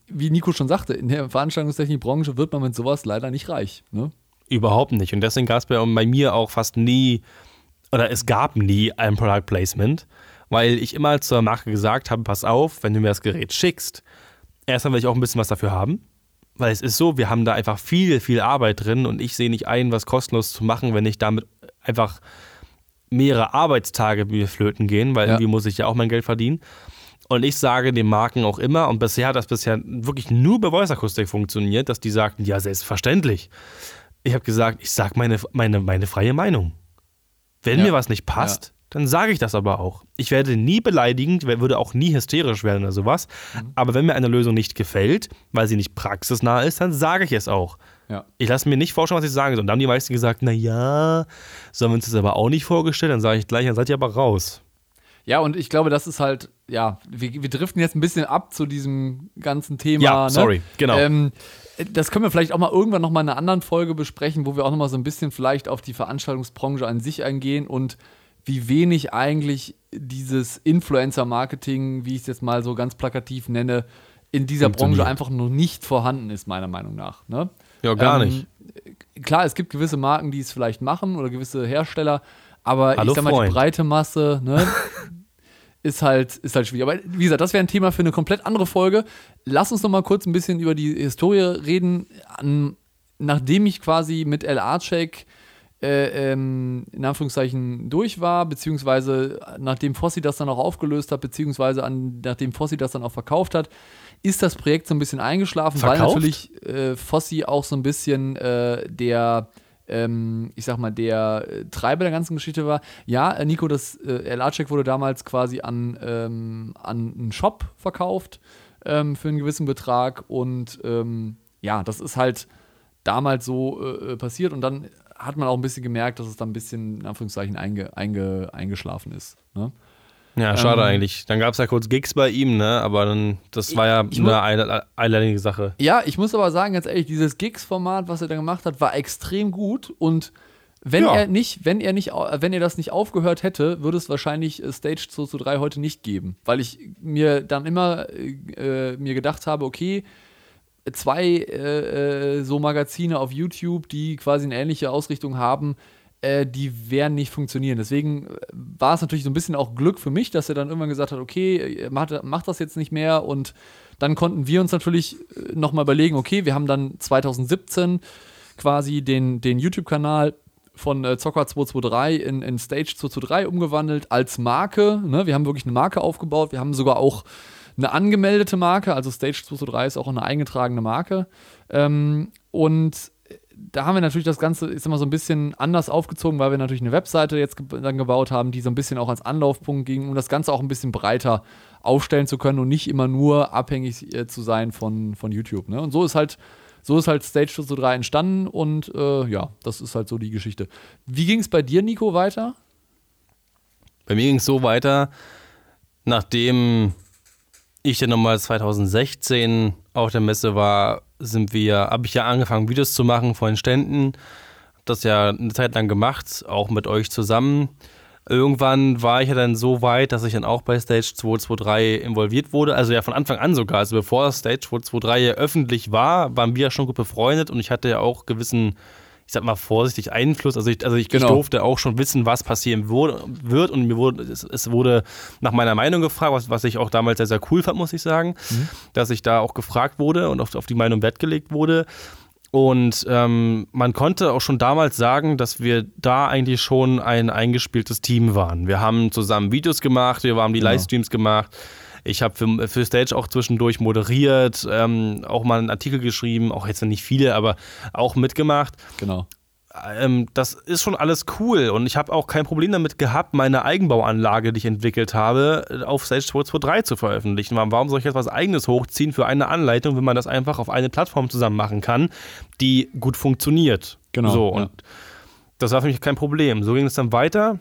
wie Nico schon sagte, in der Veranstaltungstechnikbranche wird man mit sowas leider nicht reich. Ne? Überhaupt nicht. Und deswegen gab es bei, bei mir auch fast nie, oder es gab nie ein Product Placement, weil ich immer zur Marke gesagt habe, pass auf, wenn du mir das Gerät schickst, erstmal will ich auch ein bisschen was dafür haben. Weil es ist so, wir haben da einfach viel, viel Arbeit drin und ich sehe nicht ein, was kostenlos zu machen, wenn ich damit einfach mehrere Arbeitstage mir flöten gehen, weil Ja. irgendwie muss ich ja auch mein Geld verdienen. Und ich sage den Marken auch immer, und bisher hat das bisher wirklich nur bei Voice Akustik funktioniert, dass die sagten, ja, selbstverständlich. Ich habe gesagt, ich sage meine, meine, meine freie Meinung. Wenn Ja. mir was nicht passt, dann sage ich das aber auch. Ich werde nie beleidigend, würde auch nie hysterisch werden oder sowas. Mhm. Aber wenn mir eine Lösung nicht gefällt, weil sie nicht praxisnah ist, dann sage ich es auch. Ja. Ich lasse mir nicht vorstellen, was ich sagen soll. Und dann haben die meisten gesagt, naja, sollen wir uns das aber auch nicht vorgestellt? Dann sage ich gleich, dann seid ihr aber raus. Ja, und ich glaube, das ist halt, ja, wir, wir driften jetzt ein bisschen ab zu diesem ganzen Thema. Ja, ne? sorry, genau. Ähm, das können wir vielleicht auch mal irgendwann noch mal in einer anderen Folge besprechen, wo wir auch noch mal so ein bisschen vielleicht auf die Veranstaltungsbranche an sich eingehen und wie wenig eigentlich dieses Influencer-Marketing, wie ich es jetzt mal so ganz plakativ nenne, in dieser Branche einfach noch nicht vorhanden ist, meiner Meinung nach. Ne? Ja, gar ähm, nicht. Klar, es gibt gewisse Marken, die es vielleicht machen oder gewisse Hersteller, aber Hallo ich sag mal, Freund. die breite Masse, ne? ist halt, ist halt schwierig. Aber wie gesagt, das wäre ein Thema für eine komplett andere Folge. Lass uns noch mal kurz ein bisschen über die Historie reden. An, nachdem ich quasi mit El Arcek äh, ähm, in Anführungszeichen durch war, beziehungsweise nachdem Fossi das dann auch aufgelöst hat, beziehungsweise an, nachdem Fossi das dann auch verkauft hat, ist das Projekt so ein bisschen eingeschlafen, Verkauft? weil natürlich äh, Fossi auch so ein bisschen äh, der ähm, ich sag mal, der äh, Treiber der ganzen Geschichte war. Ja, äh, Nico, das äh, Elacek wurde damals quasi an, ähm, an einen Shop verkauft ähm, für einen gewissen Betrag und ähm, ja, das ist halt damals so äh, passiert und dann hat man auch ein bisschen gemerkt, dass es dann ein bisschen in Anführungszeichen einge, einge, eingeschlafen ist. Ne? Ja, schade Ähm, eigentlich. Dann gab es ja kurz Gigs bei ihm, ne? Aber dann, das war ja Ich mu- eine einleidige Sache. Ja, ich muss aber sagen, ganz ehrlich, dieses Gigs-Format, was er da gemacht hat, war extrem gut und wenn Ja. er nicht, wenn er nicht, wenn er das nicht aufgehört hätte, würde es wahrscheinlich äh, Stage 2 zu 3 heute nicht geben. Weil ich mir dann immer äh, mir gedacht habe, okay, zwei äh, äh, so Magazine auf YouTube, die quasi eine ähnliche Ausrichtung haben, äh, die werden nicht funktionieren. Deswegen äh, war es natürlich so ein bisschen auch Glück für mich, dass er dann irgendwann gesagt hat, okay, er macht, macht das jetzt nicht mehr und dann konnten wir uns natürlich äh, nochmal überlegen, okay, wir haben dann 2017 quasi den, den YouTube-Kanal von äh, Zocker 223 in, in Stage 223 umgewandelt als Marke. Ne? Wir haben wirklich eine Marke aufgebaut. Wir haben sogar auch eine angemeldete Marke, also Stage 223 ist auch eine eingetragene Marke. Ähm, und da haben wir natürlich das Ganze, ist immer so ein bisschen anders aufgezogen, weil wir natürlich eine Webseite jetzt ge dann gebaut haben, die so ein bisschen auch als Anlaufpunkt ging, um das Ganze auch ein bisschen breiter aufstellen zu können und nicht immer nur abhängig äh, zu sein von, von YouTube. Ne? Und so ist halt, so ist halt Stage 223 entstanden und äh, ja, das ist halt so die Geschichte. Wie ging es bei dir, Nico, weiter? Bei mir ging es so weiter, nachdem ich dann nochmal 2016 auf der Messe war, sind wir, habe ich ja angefangen, Videos zu machen von den Ständen. Das ja eine Zeit lang gemacht, auch mit euch zusammen. Irgendwann war ich ja dann so weit, dass ich dann auch bei Stage 223 involviert wurde. Also ja von Anfang an sogar. Also bevor Stage 223 ja öffentlich war, waren wir ja schon gut befreundet und ich hatte ja auch gewissen, ich sag mal vorsichtig Einfluss. Also ich, also ich, Genau. ich durfte auch schon wissen, was passieren wurde, wird und mir wurde, es, es wurde nach meiner Meinung gefragt, was, was ich auch damals sehr, sehr cool fand, muss ich sagen, dass ich da auch gefragt wurde und auf, auf die Meinung Wert gelegt wurde. Und ähm, man konnte auch schon damals sagen, dass wir da eigentlich schon ein eingespieltes Team waren. Wir haben zusammen Videos gemacht, wir haben die Genau. Livestreams gemacht. Ich habe für, für Stage auch zwischendurch moderiert, ähm, auch mal einen Artikel geschrieben, auch jetzt nicht viele, aber auch mitgemacht Genau. ähm, das ist schon alles cool und ich habe auch kein Problem damit gehabt, meine Eigenbauanlage, die ich entwickelt habe, auf Stage 223 zu veröffentlichen. Warum soll ich jetzt was eigenes hochziehen für eine Anleitung, wenn man das einfach auf eine Plattform zusammen machen kann, die gut funktioniert? Genau, So, ja. und das war für mich kein Problem. So ging es dann weiter.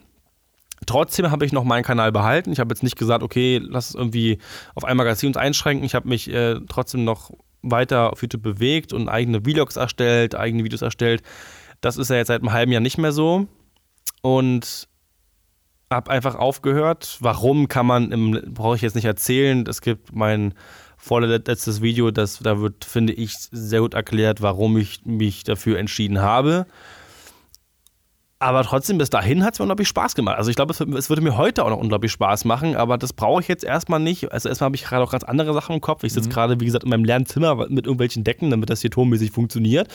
Trotzdem habe ich noch meinen Kanal behalten. Ich habe jetzt nicht gesagt, okay, lass es irgendwie auf ein Magazin uns einschränken. Ich habe mich äh, trotzdem noch weiter auf YouTube bewegt und eigene Vlogs erstellt, eigene Videos erstellt. Das ist ja jetzt seit einem halben Jahr nicht mehr so. Und habe einfach aufgehört. Warum kann man, brauche ich jetzt nicht erzählen. Es gibt mein vorletztes Video, das, da wird, finde ich, sehr gut erklärt, warum ich mich dafür entschieden habe. Aber trotzdem, bis dahin hat es mir unglaublich Spaß gemacht. Also ich glaube, es, würde mir heute auch noch unglaublich Spaß machen, aber das brauche ich jetzt erstmal nicht. Also erstmal habe ich gerade auch ganz andere Sachen im Kopf. Ich sitze gerade, wie gesagt, in meinem Lernzimmer mit irgendwelchen Decken, damit das hier tonmäßig funktioniert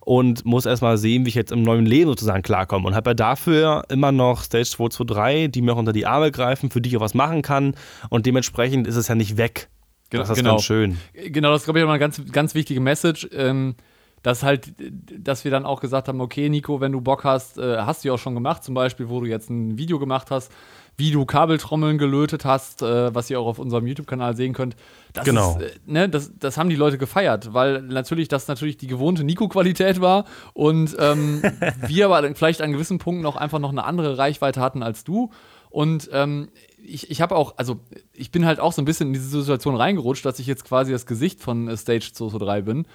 und muss erstmal sehen, wie ich jetzt im neuen Leben sozusagen klarkomme. Und habe ja dafür immer noch Stage 223, die mir auch unter die Arme greifen, für die ich auch was machen kann. Und dementsprechend ist es ja nicht weg. Genau, das ist genau. ganz schön. Genau, das ist, glaube ich, auch mal eine ganz, ganz wichtige Message. Ähm, dass halt, dass wir dann auch gesagt haben, okay, Nico, wenn du Bock hast, äh, hast du ja auch schon gemacht, zum Beispiel, wo du jetzt ein Video gemacht hast wie du Kabeltrommeln gelötet hast, äh, was ihr auch auf unserem YouTube-Kanal sehen könnt. Das Genau. Ist, äh, ne, das, das haben die Leute gefeiert, weil natürlich das natürlich die gewohnte Nico-Qualität war und ähm, wir aber vielleicht an gewissen Punkten auch einfach noch eine andere Reichweite hatten als du. Und ähm, ich, ich habe auch, also ich bin halt auch so ein bisschen in diese Situation reingerutscht, dass ich jetzt quasi das Gesicht von Stage 223 bin.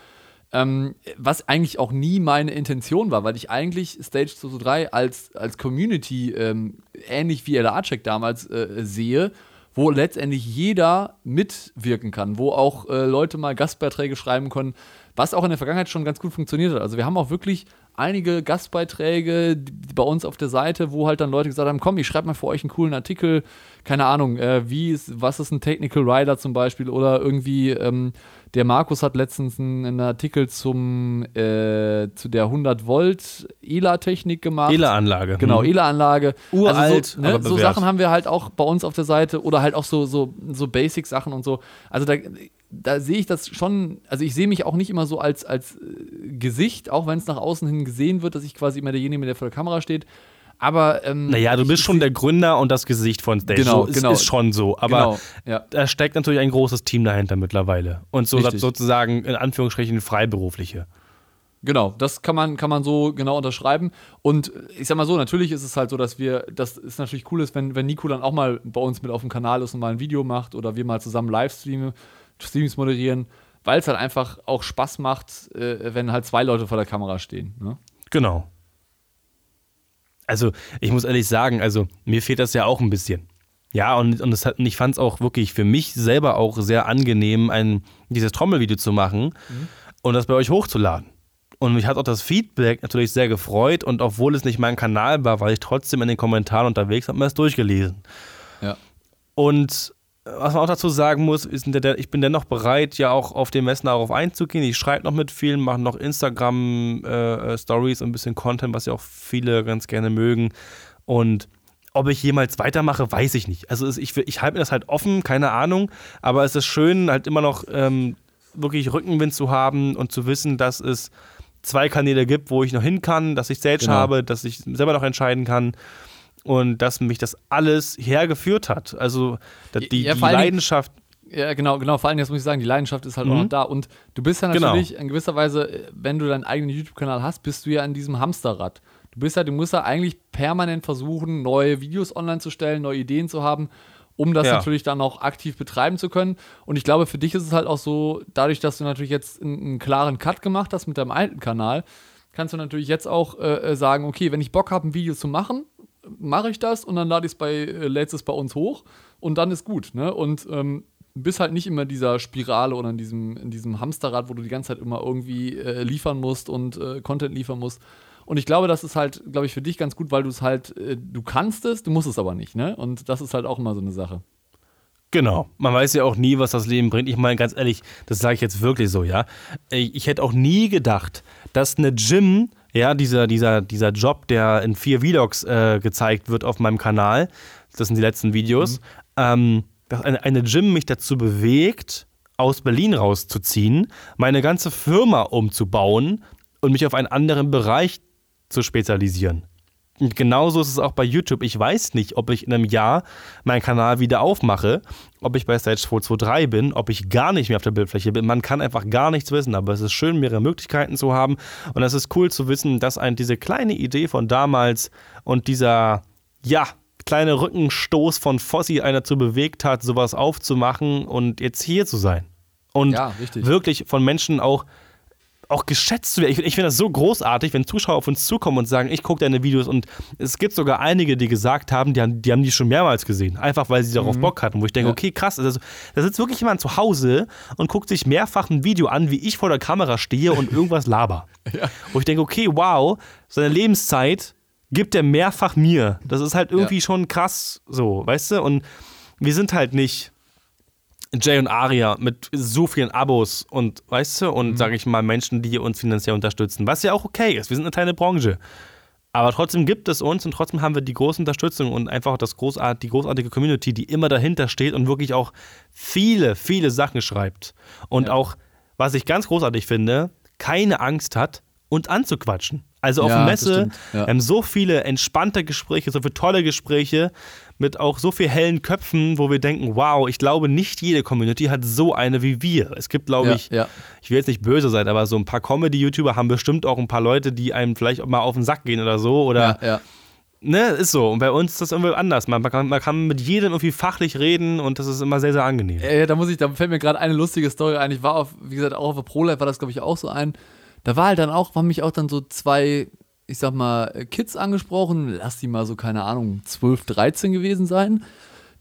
Ähm, was eigentlich auch nie meine Intention war, weil ich eigentlich Stage 223 als, als Community ähm, ähnlich wie LA-Check damals äh, sehe, wo letztendlich jeder mitwirken kann, wo auch äh, Leute mal Gastbeiträge schreiben können, was auch in der Vergangenheit schon ganz gut funktioniert hat. Also wir haben auch wirklich einige Gastbeiträge bei uns auf der Seite, wo halt dann Leute gesagt haben, komm, ich schreibe mal für euch einen coolen Artikel, keine Ahnung, äh, wie ist, was ist ein Technical Rider zum Beispiel oder irgendwie ähm, der Markus hat letztens einen, einen Artikel zum äh, zu der 100 Volt ELA-Technik gemacht. ELA-Anlage. Genau, Hm. ELA-Anlage. Uralt, also so, ne, so. Sachen haben wir halt auch bei uns auf der Seite oder halt auch so, so, so Basic-Sachen und so. Also da, da sehe ich das schon, also ich sehe mich auch nicht immer so als, als äh, Gesicht, auch wenn es nach außen hin gesehen wird, dass ich quasi immer derjenige bin, der vor der Kamera steht. Aber ähm, Naja, du bist ich schon der Gründer und das Gesicht von Stage. Genau, so, ist, genau. ist schon so. Aber Genau, ja. da steckt natürlich ein großes Team dahinter mittlerweile. Und so Richtig. sozusagen in Anführungsstrichen Freiberufliche. Genau, das kann man, kann man so genau unterschreiben. Und ich sag mal so, natürlich ist es halt so, dass wir, das ist natürlich cool ist, wenn, wenn Nico dann auch mal bei uns mit auf dem Kanal ist und mal ein Video macht oder wir mal zusammen Livestream, Streams moderieren, weil es halt einfach auch Spaß macht, äh, wenn halt zwei Leute vor der Kamera stehen. Ne? Genau. Also, ich muss ehrlich sagen, also mir fehlt das ja auch ein bisschen. Ja, und, und, hat, und ich fand es auch wirklich für mich selber auch sehr angenehm, ein, dieses Trommelvideo zu machen und das bei euch hochzuladen. Und mich hat auch das Feedback natürlich sehr gefreut und obwohl es nicht mein Kanal war, war ich trotzdem in den Kommentaren unterwegs und habe mir das durchgelesen. Ja. Und was man auch dazu sagen muss, ist, ich bin dennoch bereit, ja auch auf den Messen darauf einzugehen. Ich schreibe noch mit vielen, mache noch Instagram-Stories und ein bisschen Content, was ja auch viele ganz gerne mögen. Und ob ich jemals weitermache, weiß ich nicht. Also ich, ich halte mir das halt offen, keine Ahnung. Aber es ist schön, halt immer noch ähm, wirklich Rückenwind zu haben und zu wissen, dass es zwei Kanäle gibt, wo ich noch hin kann, dass ich Stage Genau. habe, dass ich selber noch entscheiden kann und dass mich das alles hergeführt hat. Also die, Ja, die Leidenschaft, Ja, genau, genau. Vor allem, jetzt muss ich sagen, die Leidenschaft ist halt auch Mhm. noch da. Und du bist ja Genau. natürlich in gewisser Weise, äh, wenn du deinen eigenen YouTube-Kanal hast, bist du ja in diesem Hamsterrad. Du bist ja, du musst ja eigentlich permanent versuchen, neue Videos online zu stellen, neue Ideen zu haben, um das Ja. natürlich dann auch aktiv betreiben zu können. Und ich glaube, für dich ist es halt auch so, dadurch, dass du natürlich jetzt einen, einen klaren Cut gemacht hast mit deinem alten Kanal, kannst du natürlich jetzt auch äh, äh, sagen, okay, wenn ich Bock habe, ein Video zu machen, mache ich das und dann lade ich es bei, äh, lädst es bei uns hoch und dann ist gut. Ne? Und ähm, bist halt nicht immer in dieser Spirale oder in diesem, in diesem Hamsterrad, wo du die ganze Zeit immer irgendwie äh, liefern musst und äh, Content liefern musst. Und ich glaube, das ist halt, glaube ich, für dich ganz gut, weil du es halt, äh, du kannst es, du musst es aber nicht, ne? Und das ist halt auch immer so eine Sache. genau. Man weiß ja auch nie, was das Leben bringt. Ich meine, ganz ehrlich, das sage ich jetzt wirklich so, ja. Ich, ich hätte auch nie gedacht, dass eine Gym, ja, dieser, dieser, dieser Job, der in vier Vlogs äh, gezeigt wird auf meinem Kanal, das sind die letzten Videos, ähm, dass eine, eine Gym mich dazu bewegt, aus Berlin rauszuziehen, meine ganze Firma umzubauen und mich auf einen anderen Bereich zu spezialisieren. Und genauso ist es auch bei YouTube. Ich weiß nicht, ob ich in einem Jahr meinen Kanal wieder aufmache, ob ich bei Stage 223 bin, ob ich gar nicht mehr auf der Bildfläche bin. Man kann einfach gar nichts wissen, aber es ist schön, mehrere Möglichkeiten zu haben. Und es ist cool zu wissen, dass ein diese kleine Idee von damals und dieser, ja, kleine Rückenstoß von Fossi einer dazu bewegt hat, sowas aufzumachen und jetzt hier zu sein. Und Ja, wirklich von Menschen auch auch geschätzt zu werden. Ich, ich finde das so großartig, wenn Zuschauer auf uns zukommen und sagen, ich gucke deine Videos und es gibt sogar einige, die gesagt haben, die haben die, haben die schon mehrmals gesehen, einfach weil sie darauf Bock hatten, wo ich denke, Ja. okay, krass, also, da sitzt wirklich jemand zu Hause und guckt sich mehrfach ein Video an, wie ich vor der Kamera stehe und irgendwas laber. Wo ich denke, okay, wow, seine Lebenszeit gibt er mehrfach mir. Das ist halt irgendwie schon krass so, weißt du? Und wir sind halt nicht Jay und Aria mit so vielen Abos und, weißt du, und sage ich mal, Menschen, die uns finanziell unterstützen, was ja auch okay ist. Wir sind eine kleine Branche. Aber trotzdem gibt es uns und trotzdem haben wir die große Unterstützung und einfach das großart die großartige Community, die immer dahinter steht und wirklich auch viele, viele Sachen schreibt. Und Ja. auch, was ich ganz großartig finde, keine Angst hat, und anzuquatschen. Also auf Ja, Messe ja. haben so viele entspannte Gespräche, so viele tolle Gespräche mit auch so viel hellen Köpfen, wo wir denken, wow, ich glaube, nicht jede Community hat so eine wie wir. Es gibt, glaube Ja, ich, ja. ich will jetzt nicht böse sein, aber so ein paar Comedy-YouTuber haben bestimmt auch ein paar Leute, die einem vielleicht auch mal auf den Sack gehen oder so. Oder, Ja, ja. ne, ist so. Und bei uns ist das irgendwie anders. Man, man, kann, man kann mit jedem irgendwie fachlich reden und das ist immer sehr, sehr angenehm. Äh, da muss ich, da fällt mir gerade eine lustige Story ein. Ich war auf, wie gesagt, auch auf der ProLife war das, glaube ich, auch so ein. Da war halt dann auch, haben mich auch dann so zwei, ich sag mal, Kids angesprochen. Lass die mal so, keine Ahnung, 12, 13 gewesen sein.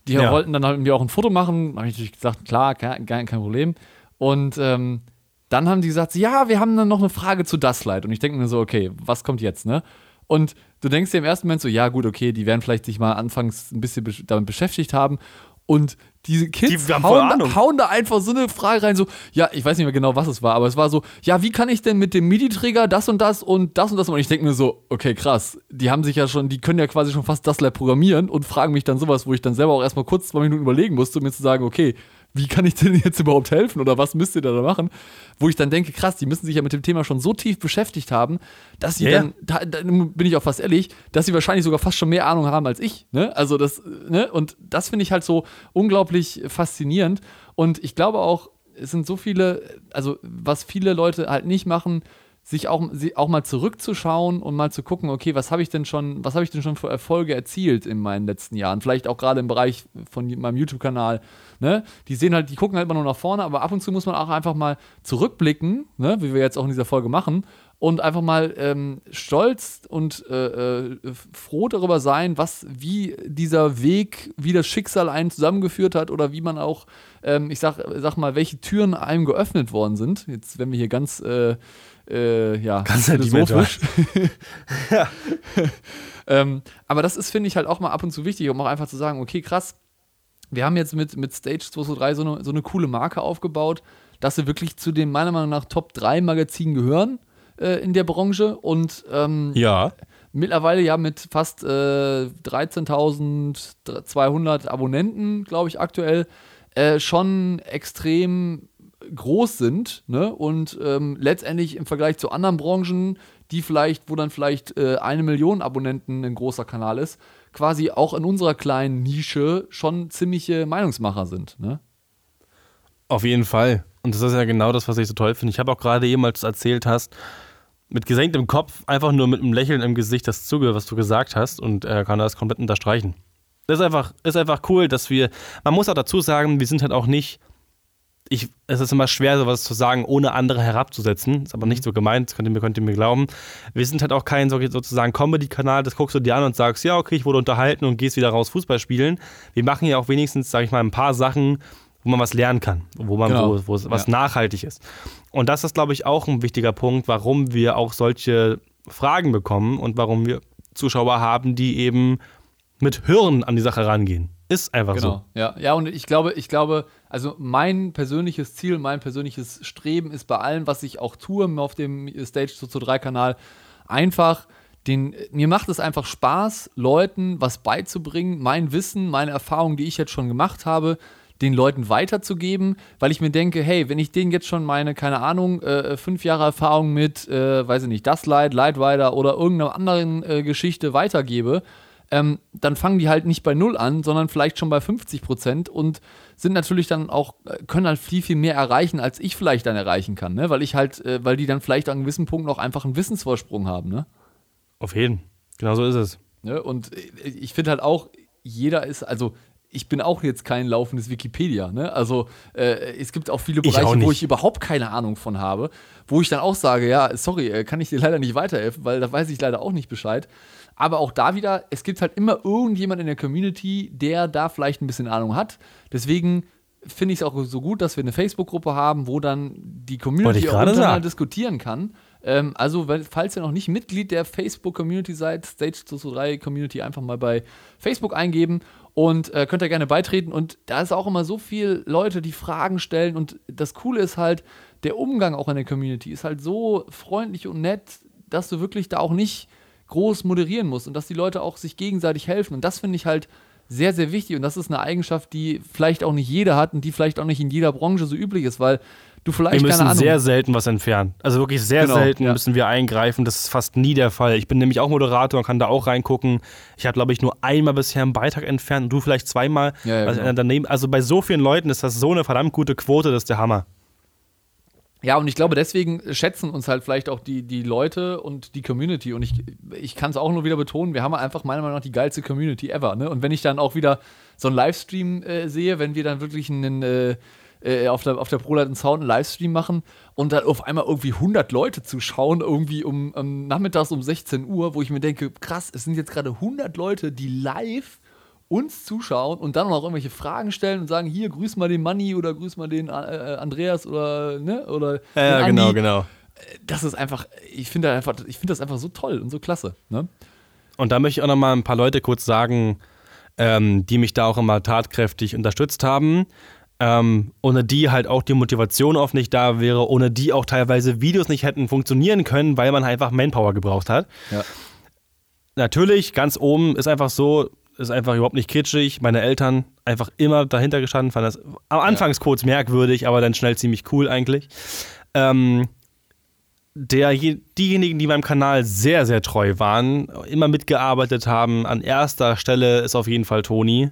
Die Ja. wollten dann halt mit mir auch ein Foto machen. Da habe ich natürlich gesagt, klar, kein, kein Problem. Und ähm, dann haben die gesagt, ja, wir haben dann noch eine Frage zu Das Light. Und ich denke mir so, okay, was kommt jetzt, ne? Und du denkst dir im ersten Moment so, ja, gut, okay, die werden vielleicht sich mal anfangs ein bisschen damit beschäftigt haben. Und diese Kids Die hauen, da, hauen da einfach so eine Frage rein, so, ja, ich weiß nicht mehr genau, was es war, aber es war so, ja, wie kann ich denn mit dem MIDI-Träger das und das und das und das? Und ich denke mir so, okay, krass, die haben sich ja schon, die können ja quasi schon fast das Lab programmieren und fragen mich dann sowas, wo ich dann selber auch erstmal kurz zwei Minuten überlegen musste, um mir zu sagen, okay, wie kann ich denn jetzt überhaupt helfen oder was müsst ihr da machen? Wo ich dann denke, krass, die müssen sich ja mit dem Thema schon so tief beschäftigt haben, dass sie Ja, dann, da, da bin ich auch fast ehrlich, dass sie wahrscheinlich sogar fast schon mehr Ahnung haben als ich. Ne? Also das, ne? Und das finde ich halt so unglaublich faszinierend. Und ich glaube auch, es sind so viele, also was viele Leute halt nicht machen, sich auch, sie auch mal zurückzuschauen und mal zu gucken, okay, was habe ich denn schon, was habe ich denn schon für Erfolge erzielt in meinen letzten Jahren? Vielleicht auch gerade im Bereich von meinem YouTube-Kanal. Ne? Die sehen halt, die gucken halt immer nur nach vorne, aber ab und zu muss man auch einfach mal zurückblicken, ne? wie wir jetzt auch in dieser Folge machen, und einfach mal ähm, stolz und äh, äh, froh darüber sein, was, wie dieser Weg, wie das Schicksal einen zusammengeführt hat oder wie man auch, ähm, ich sag, sag mal, welche Türen einem geöffnet worden sind. Jetzt, wenn wir hier ganz, äh, äh, ja, Ganz sentimental. philosophisch. ähm, aber das ist, finde ich, halt auch mal ab und zu wichtig, um auch einfach zu sagen, okay, krass, wir haben jetzt mit, mit Stage 223 so eine, so eine coole Marke aufgebaut, dass wir wirklich zu den meiner Meinung nach Top 3 Magazinen gehören äh, in der Branche und ähm, Ja. mittlerweile ja mit fast äh, 13.200 Abonnenten, glaube ich, aktuell, äh, schon extrem groß sind ne? und ähm, letztendlich im Vergleich zu anderen Branchen, die vielleicht, wo dann vielleicht äh, eine Million Abonnenten ein großer Kanal ist, quasi auch in unserer kleinen Nische schon ziemliche Meinungsmacher sind. Ne? Auf jeden Fall. Und das ist ja genau das, was ich so toll finde. Ich habe auch gerade eben, als du erzählt hast, mit gesenktem Kopf, einfach nur mit einem Lächeln im Gesicht das zugehört, was du gesagt hast und äh, kann das komplett unterstreichen. Das ist einfach, ist einfach cool, dass wir, man muss auch dazu sagen, wir sind halt auch nicht, ich, es ist immer schwer, sowas zu sagen, ohne andere herabzusetzen. Ist aber nicht so gemeint, das könnt ihr mir, könnt ihr mir glauben. Wir sind halt auch kein so- sozusagen Comedy-Kanal, das guckst du dir an und sagst, ja, okay, ich wurde unterhalten und gehst wieder raus Fußball spielen. Wir machen ja auch wenigstens, sage ich mal, ein paar Sachen, wo man was lernen kann, wo man Genau. wo, was Ja. nachhaltig ist. Und das ist, glaube ich, auch ein wichtiger Punkt, warum wir auch solche Fragen bekommen und warum wir Zuschauer haben, die eben mit Hirn an die Sache rangehen. Ist einfach Genau, ja. Ja, und ich glaube, ich glaube, also mein persönliches Ziel, mein persönliches Streben ist bei allem, was ich auch tue auf dem Stage zu 3 Kanal, einfach den, mir macht es einfach Spaß, Leuten was beizubringen, mein Wissen, meine Erfahrungen, die ich jetzt schon gemacht habe, den Leuten weiterzugeben, weil ich mir denke, hey, wenn ich denen jetzt schon meine, keine Ahnung, äh, fünf Jahre Erfahrung mit, äh, weiß ich nicht, das Light, Lightwider oder irgendeiner anderen äh, Geschichte weitergebe, ähm, dann fangen die halt nicht bei null an, sondern vielleicht schon bei 50 Prozent und sind natürlich dann auch, äh, können halt viel, viel mehr erreichen, als ich vielleicht dann erreichen kann, ne? Weil ich halt, äh, weil die dann vielleicht an einem gewissen Punkt noch einfach einen Wissensvorsprung haben, ne? Auf jeden. Genau so ist es. ne? Und äh, ich finde halt auch, jeder ist, also ich bin auch jetzt kein laufendes Wikipedia, ne? Also äh, es gibt auch viele Ich Bereiche, auch wo ich überhaupt keine Ahnung von habe, wo ich dann auch sage, ja, sorry, äh, kann ich dir leider nicht weiterhelfen, weil da weiß ich leider auch nicht Bescheid. Aber auch da wieder, es gibt halt immer irgendjemand in der Community, der da vielleicht ein bisschen Ahnung hat. Deswegen finde ich es auch so gut, dass wir eine Facebook-Gruppe haben, wo dann die Community auch untereinander diskutieren kann. Ähm, also, wenn, falls ihr noch nicht Mitglied der Facebook-Community seid, Stage 223 Community einfach mal bei Facebook eingeben und äh, könnt ihr gerne beitreten. Und da ist auch immer so viel Leute, die Fragen stellen. Und das Coole ist halt, der Umgang auch in der Community ist halt so freundlich und nett, dass du wirklich da auch nicht groß moderieren musst und dass die Leute auch sich gegenseitig helfen. Und das finde ich halt sehr, sehr wichtig. Und das ist eine Eigenschaft, die vielleicht auch nicht jeder hat und die vielleicht auch nicht in jeder Branche so üblich ist, weil du vielleicht, Wir müssen sehr selten was entfernen. Also wirklich sehr Genau, selten ja. müssen wir eingreifen. Das ist fast nie der Fall. Ich bin nämlich auch Moderator und kann da auch reingucken. Ich habe, glaube ich, nur einmal bisher einen Beitrag entfernt und du vielleicht zweimal. Ja, ja, also, genau. daneben, also bei so vielen Leuten ist das so eine verdammt gute Quote, das ist der Hammer. Ja, und ich glaube, deswegen schätzen uns halt vielleicht auch die, die Leute und die Community. Und ich, ich kann es auch nur wieder betonen, wir haben einfach meiner Meinung nach die geilste Community ever. Ne? Und wenn ich dann auch wieder so einen Livestream äh, sehe, wenn wir dann wirklich einen, äh, äh, auf der, auf der ProLight Sound einen Livestream machen und dann auf einmal irgendwie 100 Leute zuschauen, irgendwie um, um nachmittags um 16 Uhr, wo ich mir denke, krass, es sind jetzt gerade 100 Leute, die live uns zuschauen und dann noch irgendwelche Fragen stellen und sagen, hier, grüß mal den Manni oder grüß mal den äh, Andreas oder, ne, oder Ja, den genau, genau. Das ist einfach, ich finde einfach, ich finde das einfach so toll und so klasse, ne? Und da möchte ich auch noch mal ein paar Leute kurz sagen, ähm, die mich da auch immer tatkräftig unterstützt haben. Ähm, ohne die halt auch die Motivation oft nicht da wäre, ohne die auch teilweise Videos nicht hätten funktionieren können, weil man einfach Manpower gebraucht hat. Ja. Natürlich, ganz oben ist einfach so, ist einfach überhaupt nicht kitschig. Meine Eltern einfach immer dahinter gestanden, fanden das am Anfangs kurz merkwürdig, aber dann schnell ziemlich cool eigentlich. Ähm, der, diejenigen, die meinem Kanal sehr, sehr treu waren, immer mitgearbeitet haben, an erster Stelle ist auf jeden Fall Toni.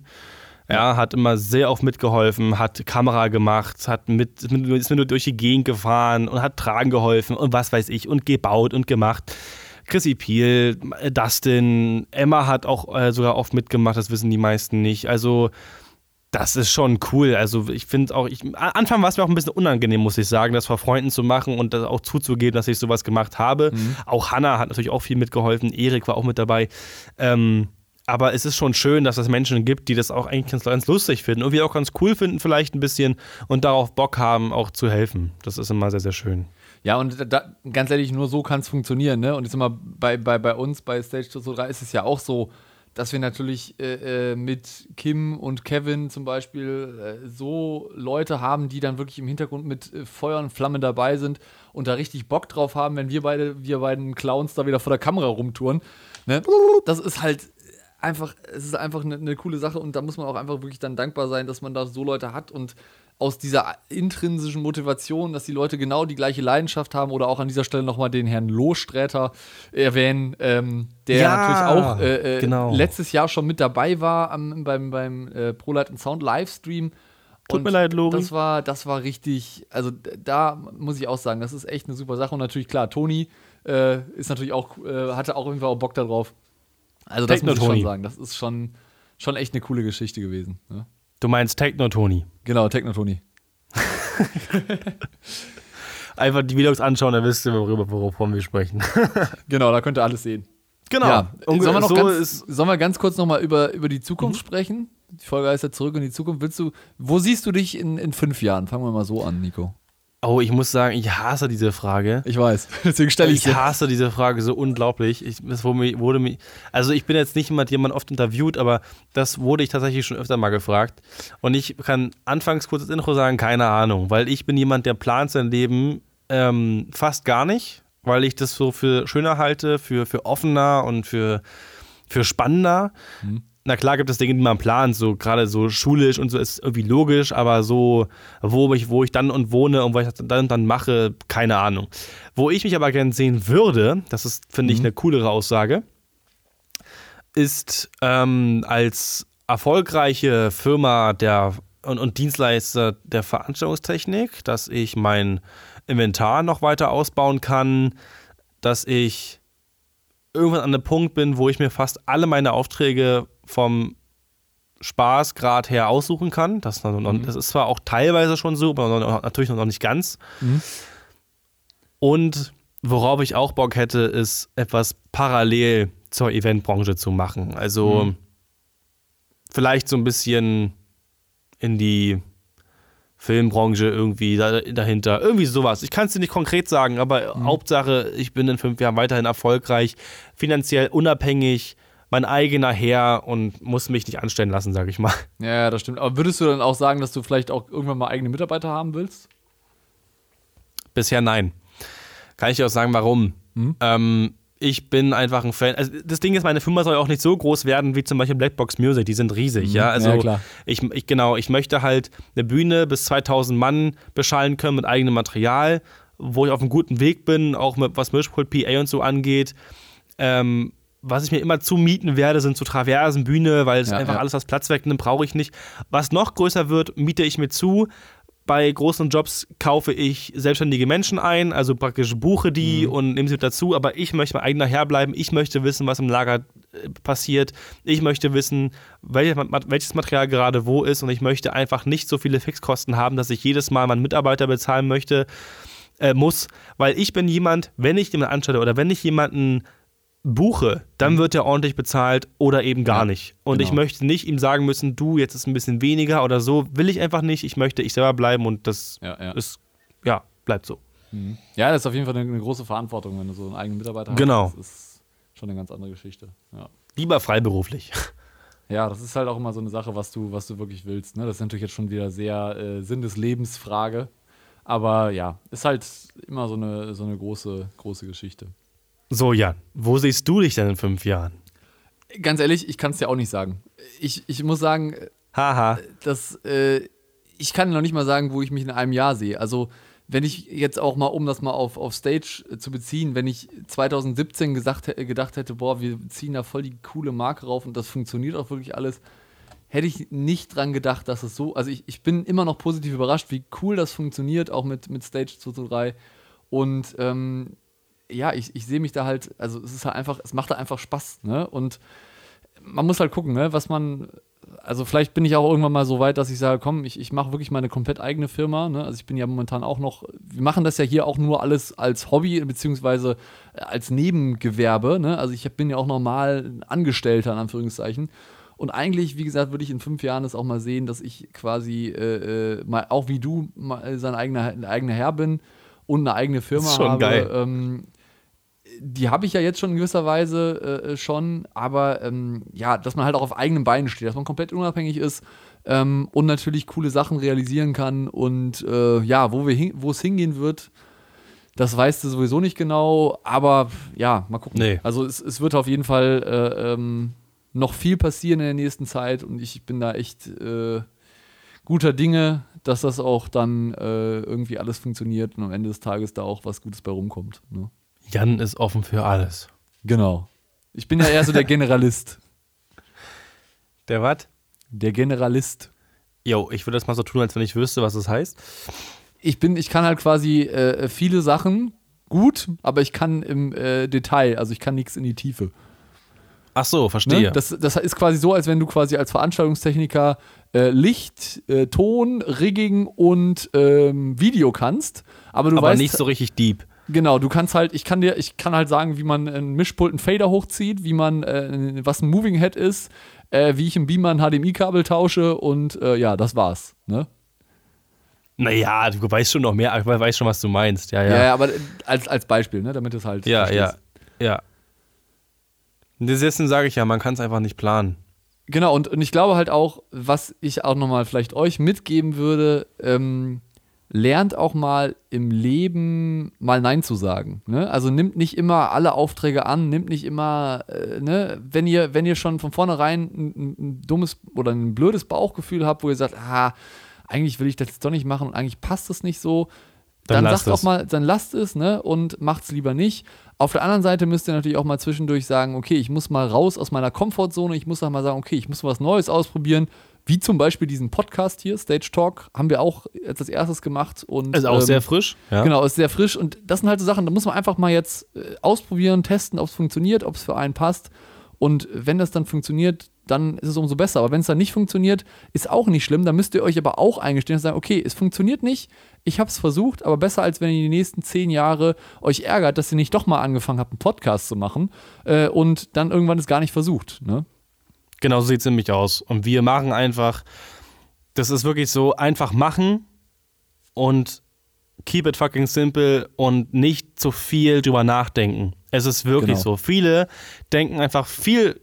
Ja, hat immer sehr oft mitgeholfen, hat Kamera gemacht, hat mit, ist mit, durch die Gegend gefahren und hat tragen geholfen und was weiß ich und gebaut und gemacht. Chrissy Peel, Dustin, Emma hat auch äh, sogar oft mitgemacht, das wissen die meisten nicht. Also, das ist schon cool. Also, ich finde auch, ich, Anfang war es mir auch ein bisschen unangenehm, muss ich sagen, das vor Freunden zu machen und das auch zuzugeben, dass ich sowas gemacht habe. Auch Hannah hat natürlich auch viel mitgeholfen, Erik war auch mit dabei. Ähm, aber es ist schon schön, dass es Menschen gibt, die das auch eigentlich ganz, ganz lustig finden und wir auch ganz cool finden, vielleicht ein bisschen und darauf Bock haben, auch zu helfen. Das ist immer sehr, sehr schön. Ja, und da, ganz ehrlich, nur so kann es funktionieren, ne? Und jetzt mal bei, bei, bei uns, bei Stage 3 ist es ja auch so, dass wir natürlich äh, äh, mit Kim und Kevin zum Beispiel äh, so Leute haben, die dann wirklich im Hintergrund mit äh, Feuer und Flamme dabei sind und da richtig Bock drauf haben, wenn wir beide, wir beiden Clowns da wieder vor der Kamera rumtouren. Ne? Das ist halt einfach, es ist einfach eine, eine coole Sache und da muss man auch einfach wirklich dann dankbar sein, dass man da so Leute hat und aus dieser intrinsischen Motivation, dass die Leute genau die gleiche Leidenschaft haben oder auch an dieser Stelle nochmal den Herrn Lohsträter erwähnen, ähm, der Ja, natürlich auch äh, äh, genau. letztes Jahr schon mit dabei war am, beim, beim äh, ProLight and Sound Livestream. Tut Und mir leid, Lori. Das war, das war richtig, also da muss ich auch sagen, das ist echt eine super Sache. Und natürlich, klar, Toni äh, ist natürlich auch, äh, hatte auch irgendwie auch Bock darauf. Also das muss ich schon sagen. Das ist schon, schon echt eine coole Geschichte gewesen. Ne? Du meinst Techno Toni. Genau, Techno-Toni. Einfach die Videos anschauen, dann wisst ihr, worüber, wovon wir sprechen. Genau, da könnt ihr alles sehen. genau. Ja, Und sollen wir, noch so ganz, ist, sollen wir ganz kurz nochmal über, über die Zukunft sprechen? Die Folge heißt ja zurück in die Zukunft. Willst du, wo siehst du dich in, in fünf Jahren? Fangen wir mal so an, Nico. Oh, ich muss sagen, ich hasse diese Frage. Ich weiß, deswegen stelle ich Ich sie. hasse diese Frage so unglaublich. Ich, das wurde wurde mir, also ich bin jetzt nicht jemand, jemand oft interviewt, aber das wurde ich tatsächlich schon öfter mal gefragt. Und ich kann anfangs kurz das Intro sagen, keine Ahnung, weil ich bin jemand, der plant sein Leben ähm, fast gar nicht, weil ich das so für schöner halte, für, für offener und für, für spannender. Na klar gibt es Dinge, die man plant, so gerade so schulisch und so ist irgendwie logisch, aber so, wo ich, wo ich dann und wohne und was ich dann und dann mache, keine Ahnung. Wo ich mich aber gern sehen würde, das ist, finde ich, eine coolere Aussage, ist ähm, als erfolgreiche Firma der und, und Dienstleister der Veranstaltungstechnik, dass ich mein Inventar noch weiter ausbauen kann, dass ich irgendwann an einem Punkt bin, wo ich mir fast alle meine Aufträge vom Spaßgrad her aussuchen kann. Das, ist noch- noch- das ist zwar auch teilweise schon so, aber noch, natürlich noch nicht ganz. Und worauf ich auch Bock hätte, ist etwas parallel zur Eventbranche zu machen. Also vielleicht so ein bisschen in die Filmbranche irgendwie da, dahinter. Irgendwie sowas. Ich kann es dir nicht konkret sagen, aber Hauptsache, ich bin in fünf Jahren weiterhin erfolgreich, finanziell unabhängig, mein eigener Herr und muss mich nicht anstellen lassen, sage ich mal. Ja, das stimmt. Aber würdest du dann auch sagen, dass du vielleicht auch irgendwann mal eigene Mitarbeiter haben willst? Bisher nein. Kann ich dir auch sagen, warum. Ähm, ich bin einfach ein Fan. Also das Ding ist, meine Firma soll auch nicht so groß werden wie zum Beispiel Blackbox Music. Die sind riesig, ja. Also Mhm. Ja, klar. Ich, ich genau, ich möchte halt eine Bühne bis 2000 Mann beschallen können mit eigenem Material, wo ich auf einem guten Weg bin, auch mit was Mischpult PA und so angeht. Ähm, was ich mir immer zumieten werde, sind so Traversen, Bühne, weil es Ja, einfach ja. alles, was Platz wegnimmt, brauche ich nicht. Was noch größer wird, miete ich mir zu. Bei großen Jobs kaufe ich selbstständige Menschen ein, also praktisch buche die und nehme sie mit dazu, aber ich möchte mein eigener Herr bleiben. Ich möchte wissen, was im Lager äh, passiert. Ich möchte wissen, welches Material gerade wo ist und ich möchte einfach nicht so viele Fixkosten haben, dass ich jedes Mal meinen Mitarbeiter bezahlen möchte, äh, muss, weil ich bin jemand, wenn ich jemanden anstelle oder wenn ich jemanden buche, dann wird er ordentlich bezahlt oder eben gar Ja, nicht. Und ich genau. möchte nicht ihm sagen müssen, du, jetzt ist ein bisschen weniger oder so. Will ich einfach nicht. Ich möchte ich selber bleiben und das Ja, ja. ist, ja, bleibt so. Ja, das ist auf jeden Fall eine, eine große Verantwortung, wenn du so einen eigenen Mitarbeiter hast. Genau. Das ist schon eine ganz andere Geschichte. Ja. Lieber freiberuflich. Ja, das ist halt auch immer so eine Sache, was du, was du wirklich willst. Ne? Das ist natürlich jetzt schon wieder sehr äh, Sinn des Lebens Frage. Aber ja, ist halt immer so eine, so eine große, große Geschichte. So, Jan, wo siehst du dich denn in fünf Jahren? Ganz ehrlich, ich kann es dir auch nicht sagen. Ich, ich muss sagen, Haha. dass äh, ich kann noch nicht mal sagen, wo ich mich in einem Jahr sehe. Also wenn ich jetzt auch mal, um das mal auf, auf Stage äh, zu beziehen, wenn ich 2017 gesagt, gedacht hätte, boah, wir ziehen da voll die coole Marke rauf und das funktioniert auch wirklich alles, hätte ich nicht dran gedacht, dass es so, also ich, ich bin immer noch positiv überrascht, wie cool das funktioniert, auch mit, mit Stage 223 und ähm, ja, ich, ich sehe mich da halt, also es ist halt einfach, es macht da einfach Spaß, ne? Und man muss halt gucken, ne, was man, also vielleicht bin ich auch irgendwann mal so weit, dass ich sage, komm, ich, ich mache wirklich meine komplett eigene Firma, ne? Also ich bin ja momentan auch noch, wir machen das ja hier auch nur alles als Hobby, beziehungsweise als Nebengewerbe, ne? Also ich bin ja auch normal Angestellter, in Anführungszeichen. Und eigentlich, wie gesagt, würde ich in fünf Jahren es auch mal sehen, dass ich quasi äh, äh, mal auch wie du mal sein eigener, eigener Herr bin und eine eigene Firma ist schon habe. geil. Ähm, die habe ich ja jetzt schon in gewisser Weise äh, schon, aber ähm, ja, dass man halt auch auf eigenen Beinen steht, dass man komplett unabhängig ist ähm, und natürlich coole Sachen realisieren kann und äh, ja, wo wir hin, wo es hingehen wird, das weißt du sowieso nicht genau, aber ja, mal gucken. Nee. Also es, es wird auf jeden Fall äh, ähm, noch viel passieren in der nächsten Zeit und ich bin da echt äh, guter Dinge, dass das auch dann äh, irgendwie alles funktioniert und am Ende des Tages da auch was Gutes bei rumkommt. Ne? Jan ist offen für alles. Genau. Ich bin ja eher so der Generalist. Der was? Der Generalist. Jo, ich würde das mal so tun, als wenn ich wüsste, was das heißt. Ich bin, ich kann halt quasi äh, viele Sachen gut, aber ich kann im äh, Detail, also ich kann nichts in die Tiefe. Ach so, Ne? verstehe. Das, das ist quasi so, als wenn du quasi als Veranstaltungstechniker äh, Licht, äh, Ton, Rigging und ähm, Video kannst, aber du aber weißt nicht so richtig deep. Genau, du kannst halt, ich kann dir, ich kann halt sagen, wie man ein Mischpult, einen Fader hochzieht, wie man, äh, was ein Moving Head ist, äh, wie ich im Beamer ein HDMI-Kabel tausche und äh, ja, das war's. Ne? Naja, du weißt schon noch mehr, ich weiß schon, was du meinst. Ja, Ja, ja. ja, aber als, als Beispiel, ne, damit es halt. Ja, ja, verstehst. ja. Deswegen sage ich ja, man kann es einfach nicht planen. Genau, und, und ich glaube halt auch, was ich auch nochmal vielleicht euch mitgeben würde, ähm, lernt auch mal im Leben mal Nein zu sagen. Ne? Also nimmt nicht immer alle Aufträge an, nimmt nicht immer, äh, ne, wenn ihr, wenn ihr schon von vornherein ein, ein, dummes oder ein blödes Bauchgefühl habt, wo ihr sagt, ah, eigentlich will ich das jetzt doch nicht machen und eigentlich passt es nicht so, Dann dann, lasst sagt auch es. mal, dann lasst es, ne, und macht's lieber nicht. Auf der anderen Seite müsst ihr natürlich auch mal zwischendurch sagen, okay, ich muss mal raus aus meiner Komfortzone, ich muss auch mal sagen, okay, ich muss was Neues ausprobieren, wie zum Beispiel diesen Podcast hier, Stage Talk, haben wir auch als erstes gemacht und Ist auch ähm, sehr frisch. Ja. Genau, ist sehr frisch und das sind halt so Sachen, da muss man einfach mal jetzt äh, ausprobieren, testen, ob es funktioniert, ob es für einen passt. Und wenn das dann funktioniert, dann ist es umso besser. Aber wenn es dann nicht funktioniert, ist auch nicht schlimm. Dann müsst ihr euch aber auch eingestehen und sagen, okay, es funktioniert nicht, ich habe es versucht, aber besser als wenn ihr die nächsten zehn Jahre euch ärgert, dass ihr nicht doch mal angefangen habt, einen Podcast zu machen äh, und dann irgendwann es gar nicht versucht. Ne? Genau so sieht es nämlich aus. Und wir machen einfach, das ist wirklich so, einfach machen und keep it fucking simple und nicht zu viel drüber nachdenken. Es ist wirklich Genau. so. Viele denken einfach viel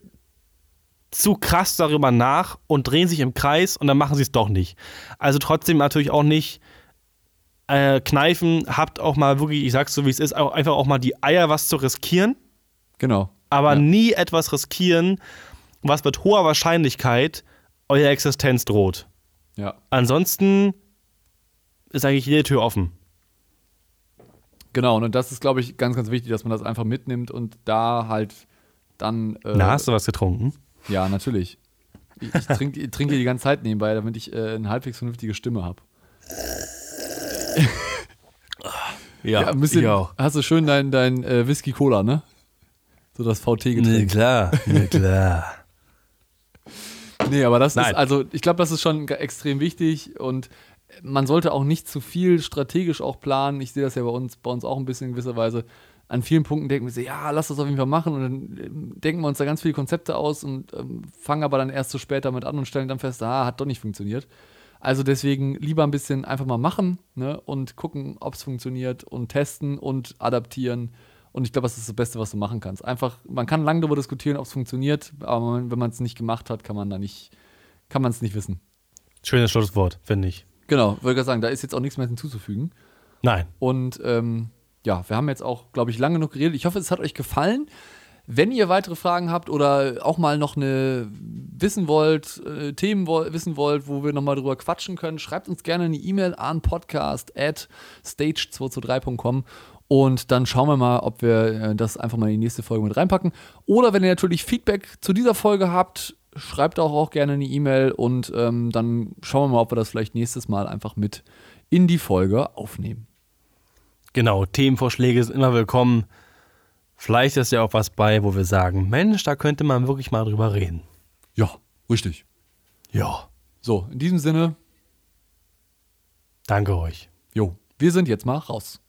zu krass darüber nach und drehen sich im Kreis und dann machen sie es doch nicht. Also trotzdem natürlich auch nicht äh, kneifen, habt auch mal wirklich, ich sag's so wie es ist, auch einfach auch mal die Eier, was zu riskieren. Genau. aber Ja. nie etwas riskieren, was mit hoher Wahrscheinlichkeit eurer Existenz droht. Ja. Ansonsten ist eigentlich jede Tür offen. Genau, und das ist, glaube ich, ganz, ganz wichtig, dass man das einfach mitnimmt und da halt dann. Äh, Na, hast du was getrunken? Ja, natürlich. Ich, ich trinke trink die ganze Zeit nebenbei, damit ich äh, eine halbwegs vernünftige Stimme habe. Ja, ein bisschen. Hast du schön dein, dein äh, Whisky Cola, ne? So das VT-Getränk. klar, na klar. Nee, aber das Nein. ist, also ich glaube, das ist schon extrem wichtig und man sollte auch nicht zu viel strategisch auch planen. Ich sehe das ja bei uns, bei uns auch ein bisschen in gewisser Weise. An vielen Punkten denken wir so, ja, lass das auf jeden Fall machen und dann ähm, denken wir uns da ganz viele Konzepte aus und ähm, fangen aber dann erst so spät damit an und stellen dann fest, ah, hat doch nicht funktioniert. Also deswegen lieber ein bisschen einfach mal machen ne, und gucken, ob es funktioniert und testen und adaptieren. Und ich glaube, das ist das Beste, was du machen kannst. Einfach, man kann lange darüber diskutieren, ob es funktioniert, aber wenn man es nicht gemacht hat, kann man da nicht, kann man es nicht wissen. Schönes Schlusswort, finde ich. Genau, wollte gerade sagen, da ist jetzt auch nichts mehr hinzuzufügen. Nein. Und ähm, ja, wir haben jetzt auch, glaube ich, lange genug geredet. Ich hoffe, es hat euch gefallen. Wenn ihr weitere Fragen habt oder auch mal noch eine wissen wollt, äh, Themen woll wissen wollt, wo wir nochmal drüber quatschen können, schreibt uns gerne eine E-Mail an podcast at stage223.com und dann schauen wir mal, ob wir äh, das einfach mal in die nächste Folge mit reinpacken. Oder wenn ihr natürlich Feedback zu dieser Folge habt, schreibt auch, auch gerne eine E-Mail und ähm, dann schauen wir mal, ob wir das vielleicht nächstes Mal einfach mit in die Folge aufnehmen. Genau, Themenvorschläge sind immer willkommen. Vielleicht ist ja auch was bei, wo wir sagen, Mensch, da könnte man wirklich mal drüber reden. Ja, richtig. Ja. So, in diesem Sinne, Danke euch. jo, wir sind jetzt mal raus.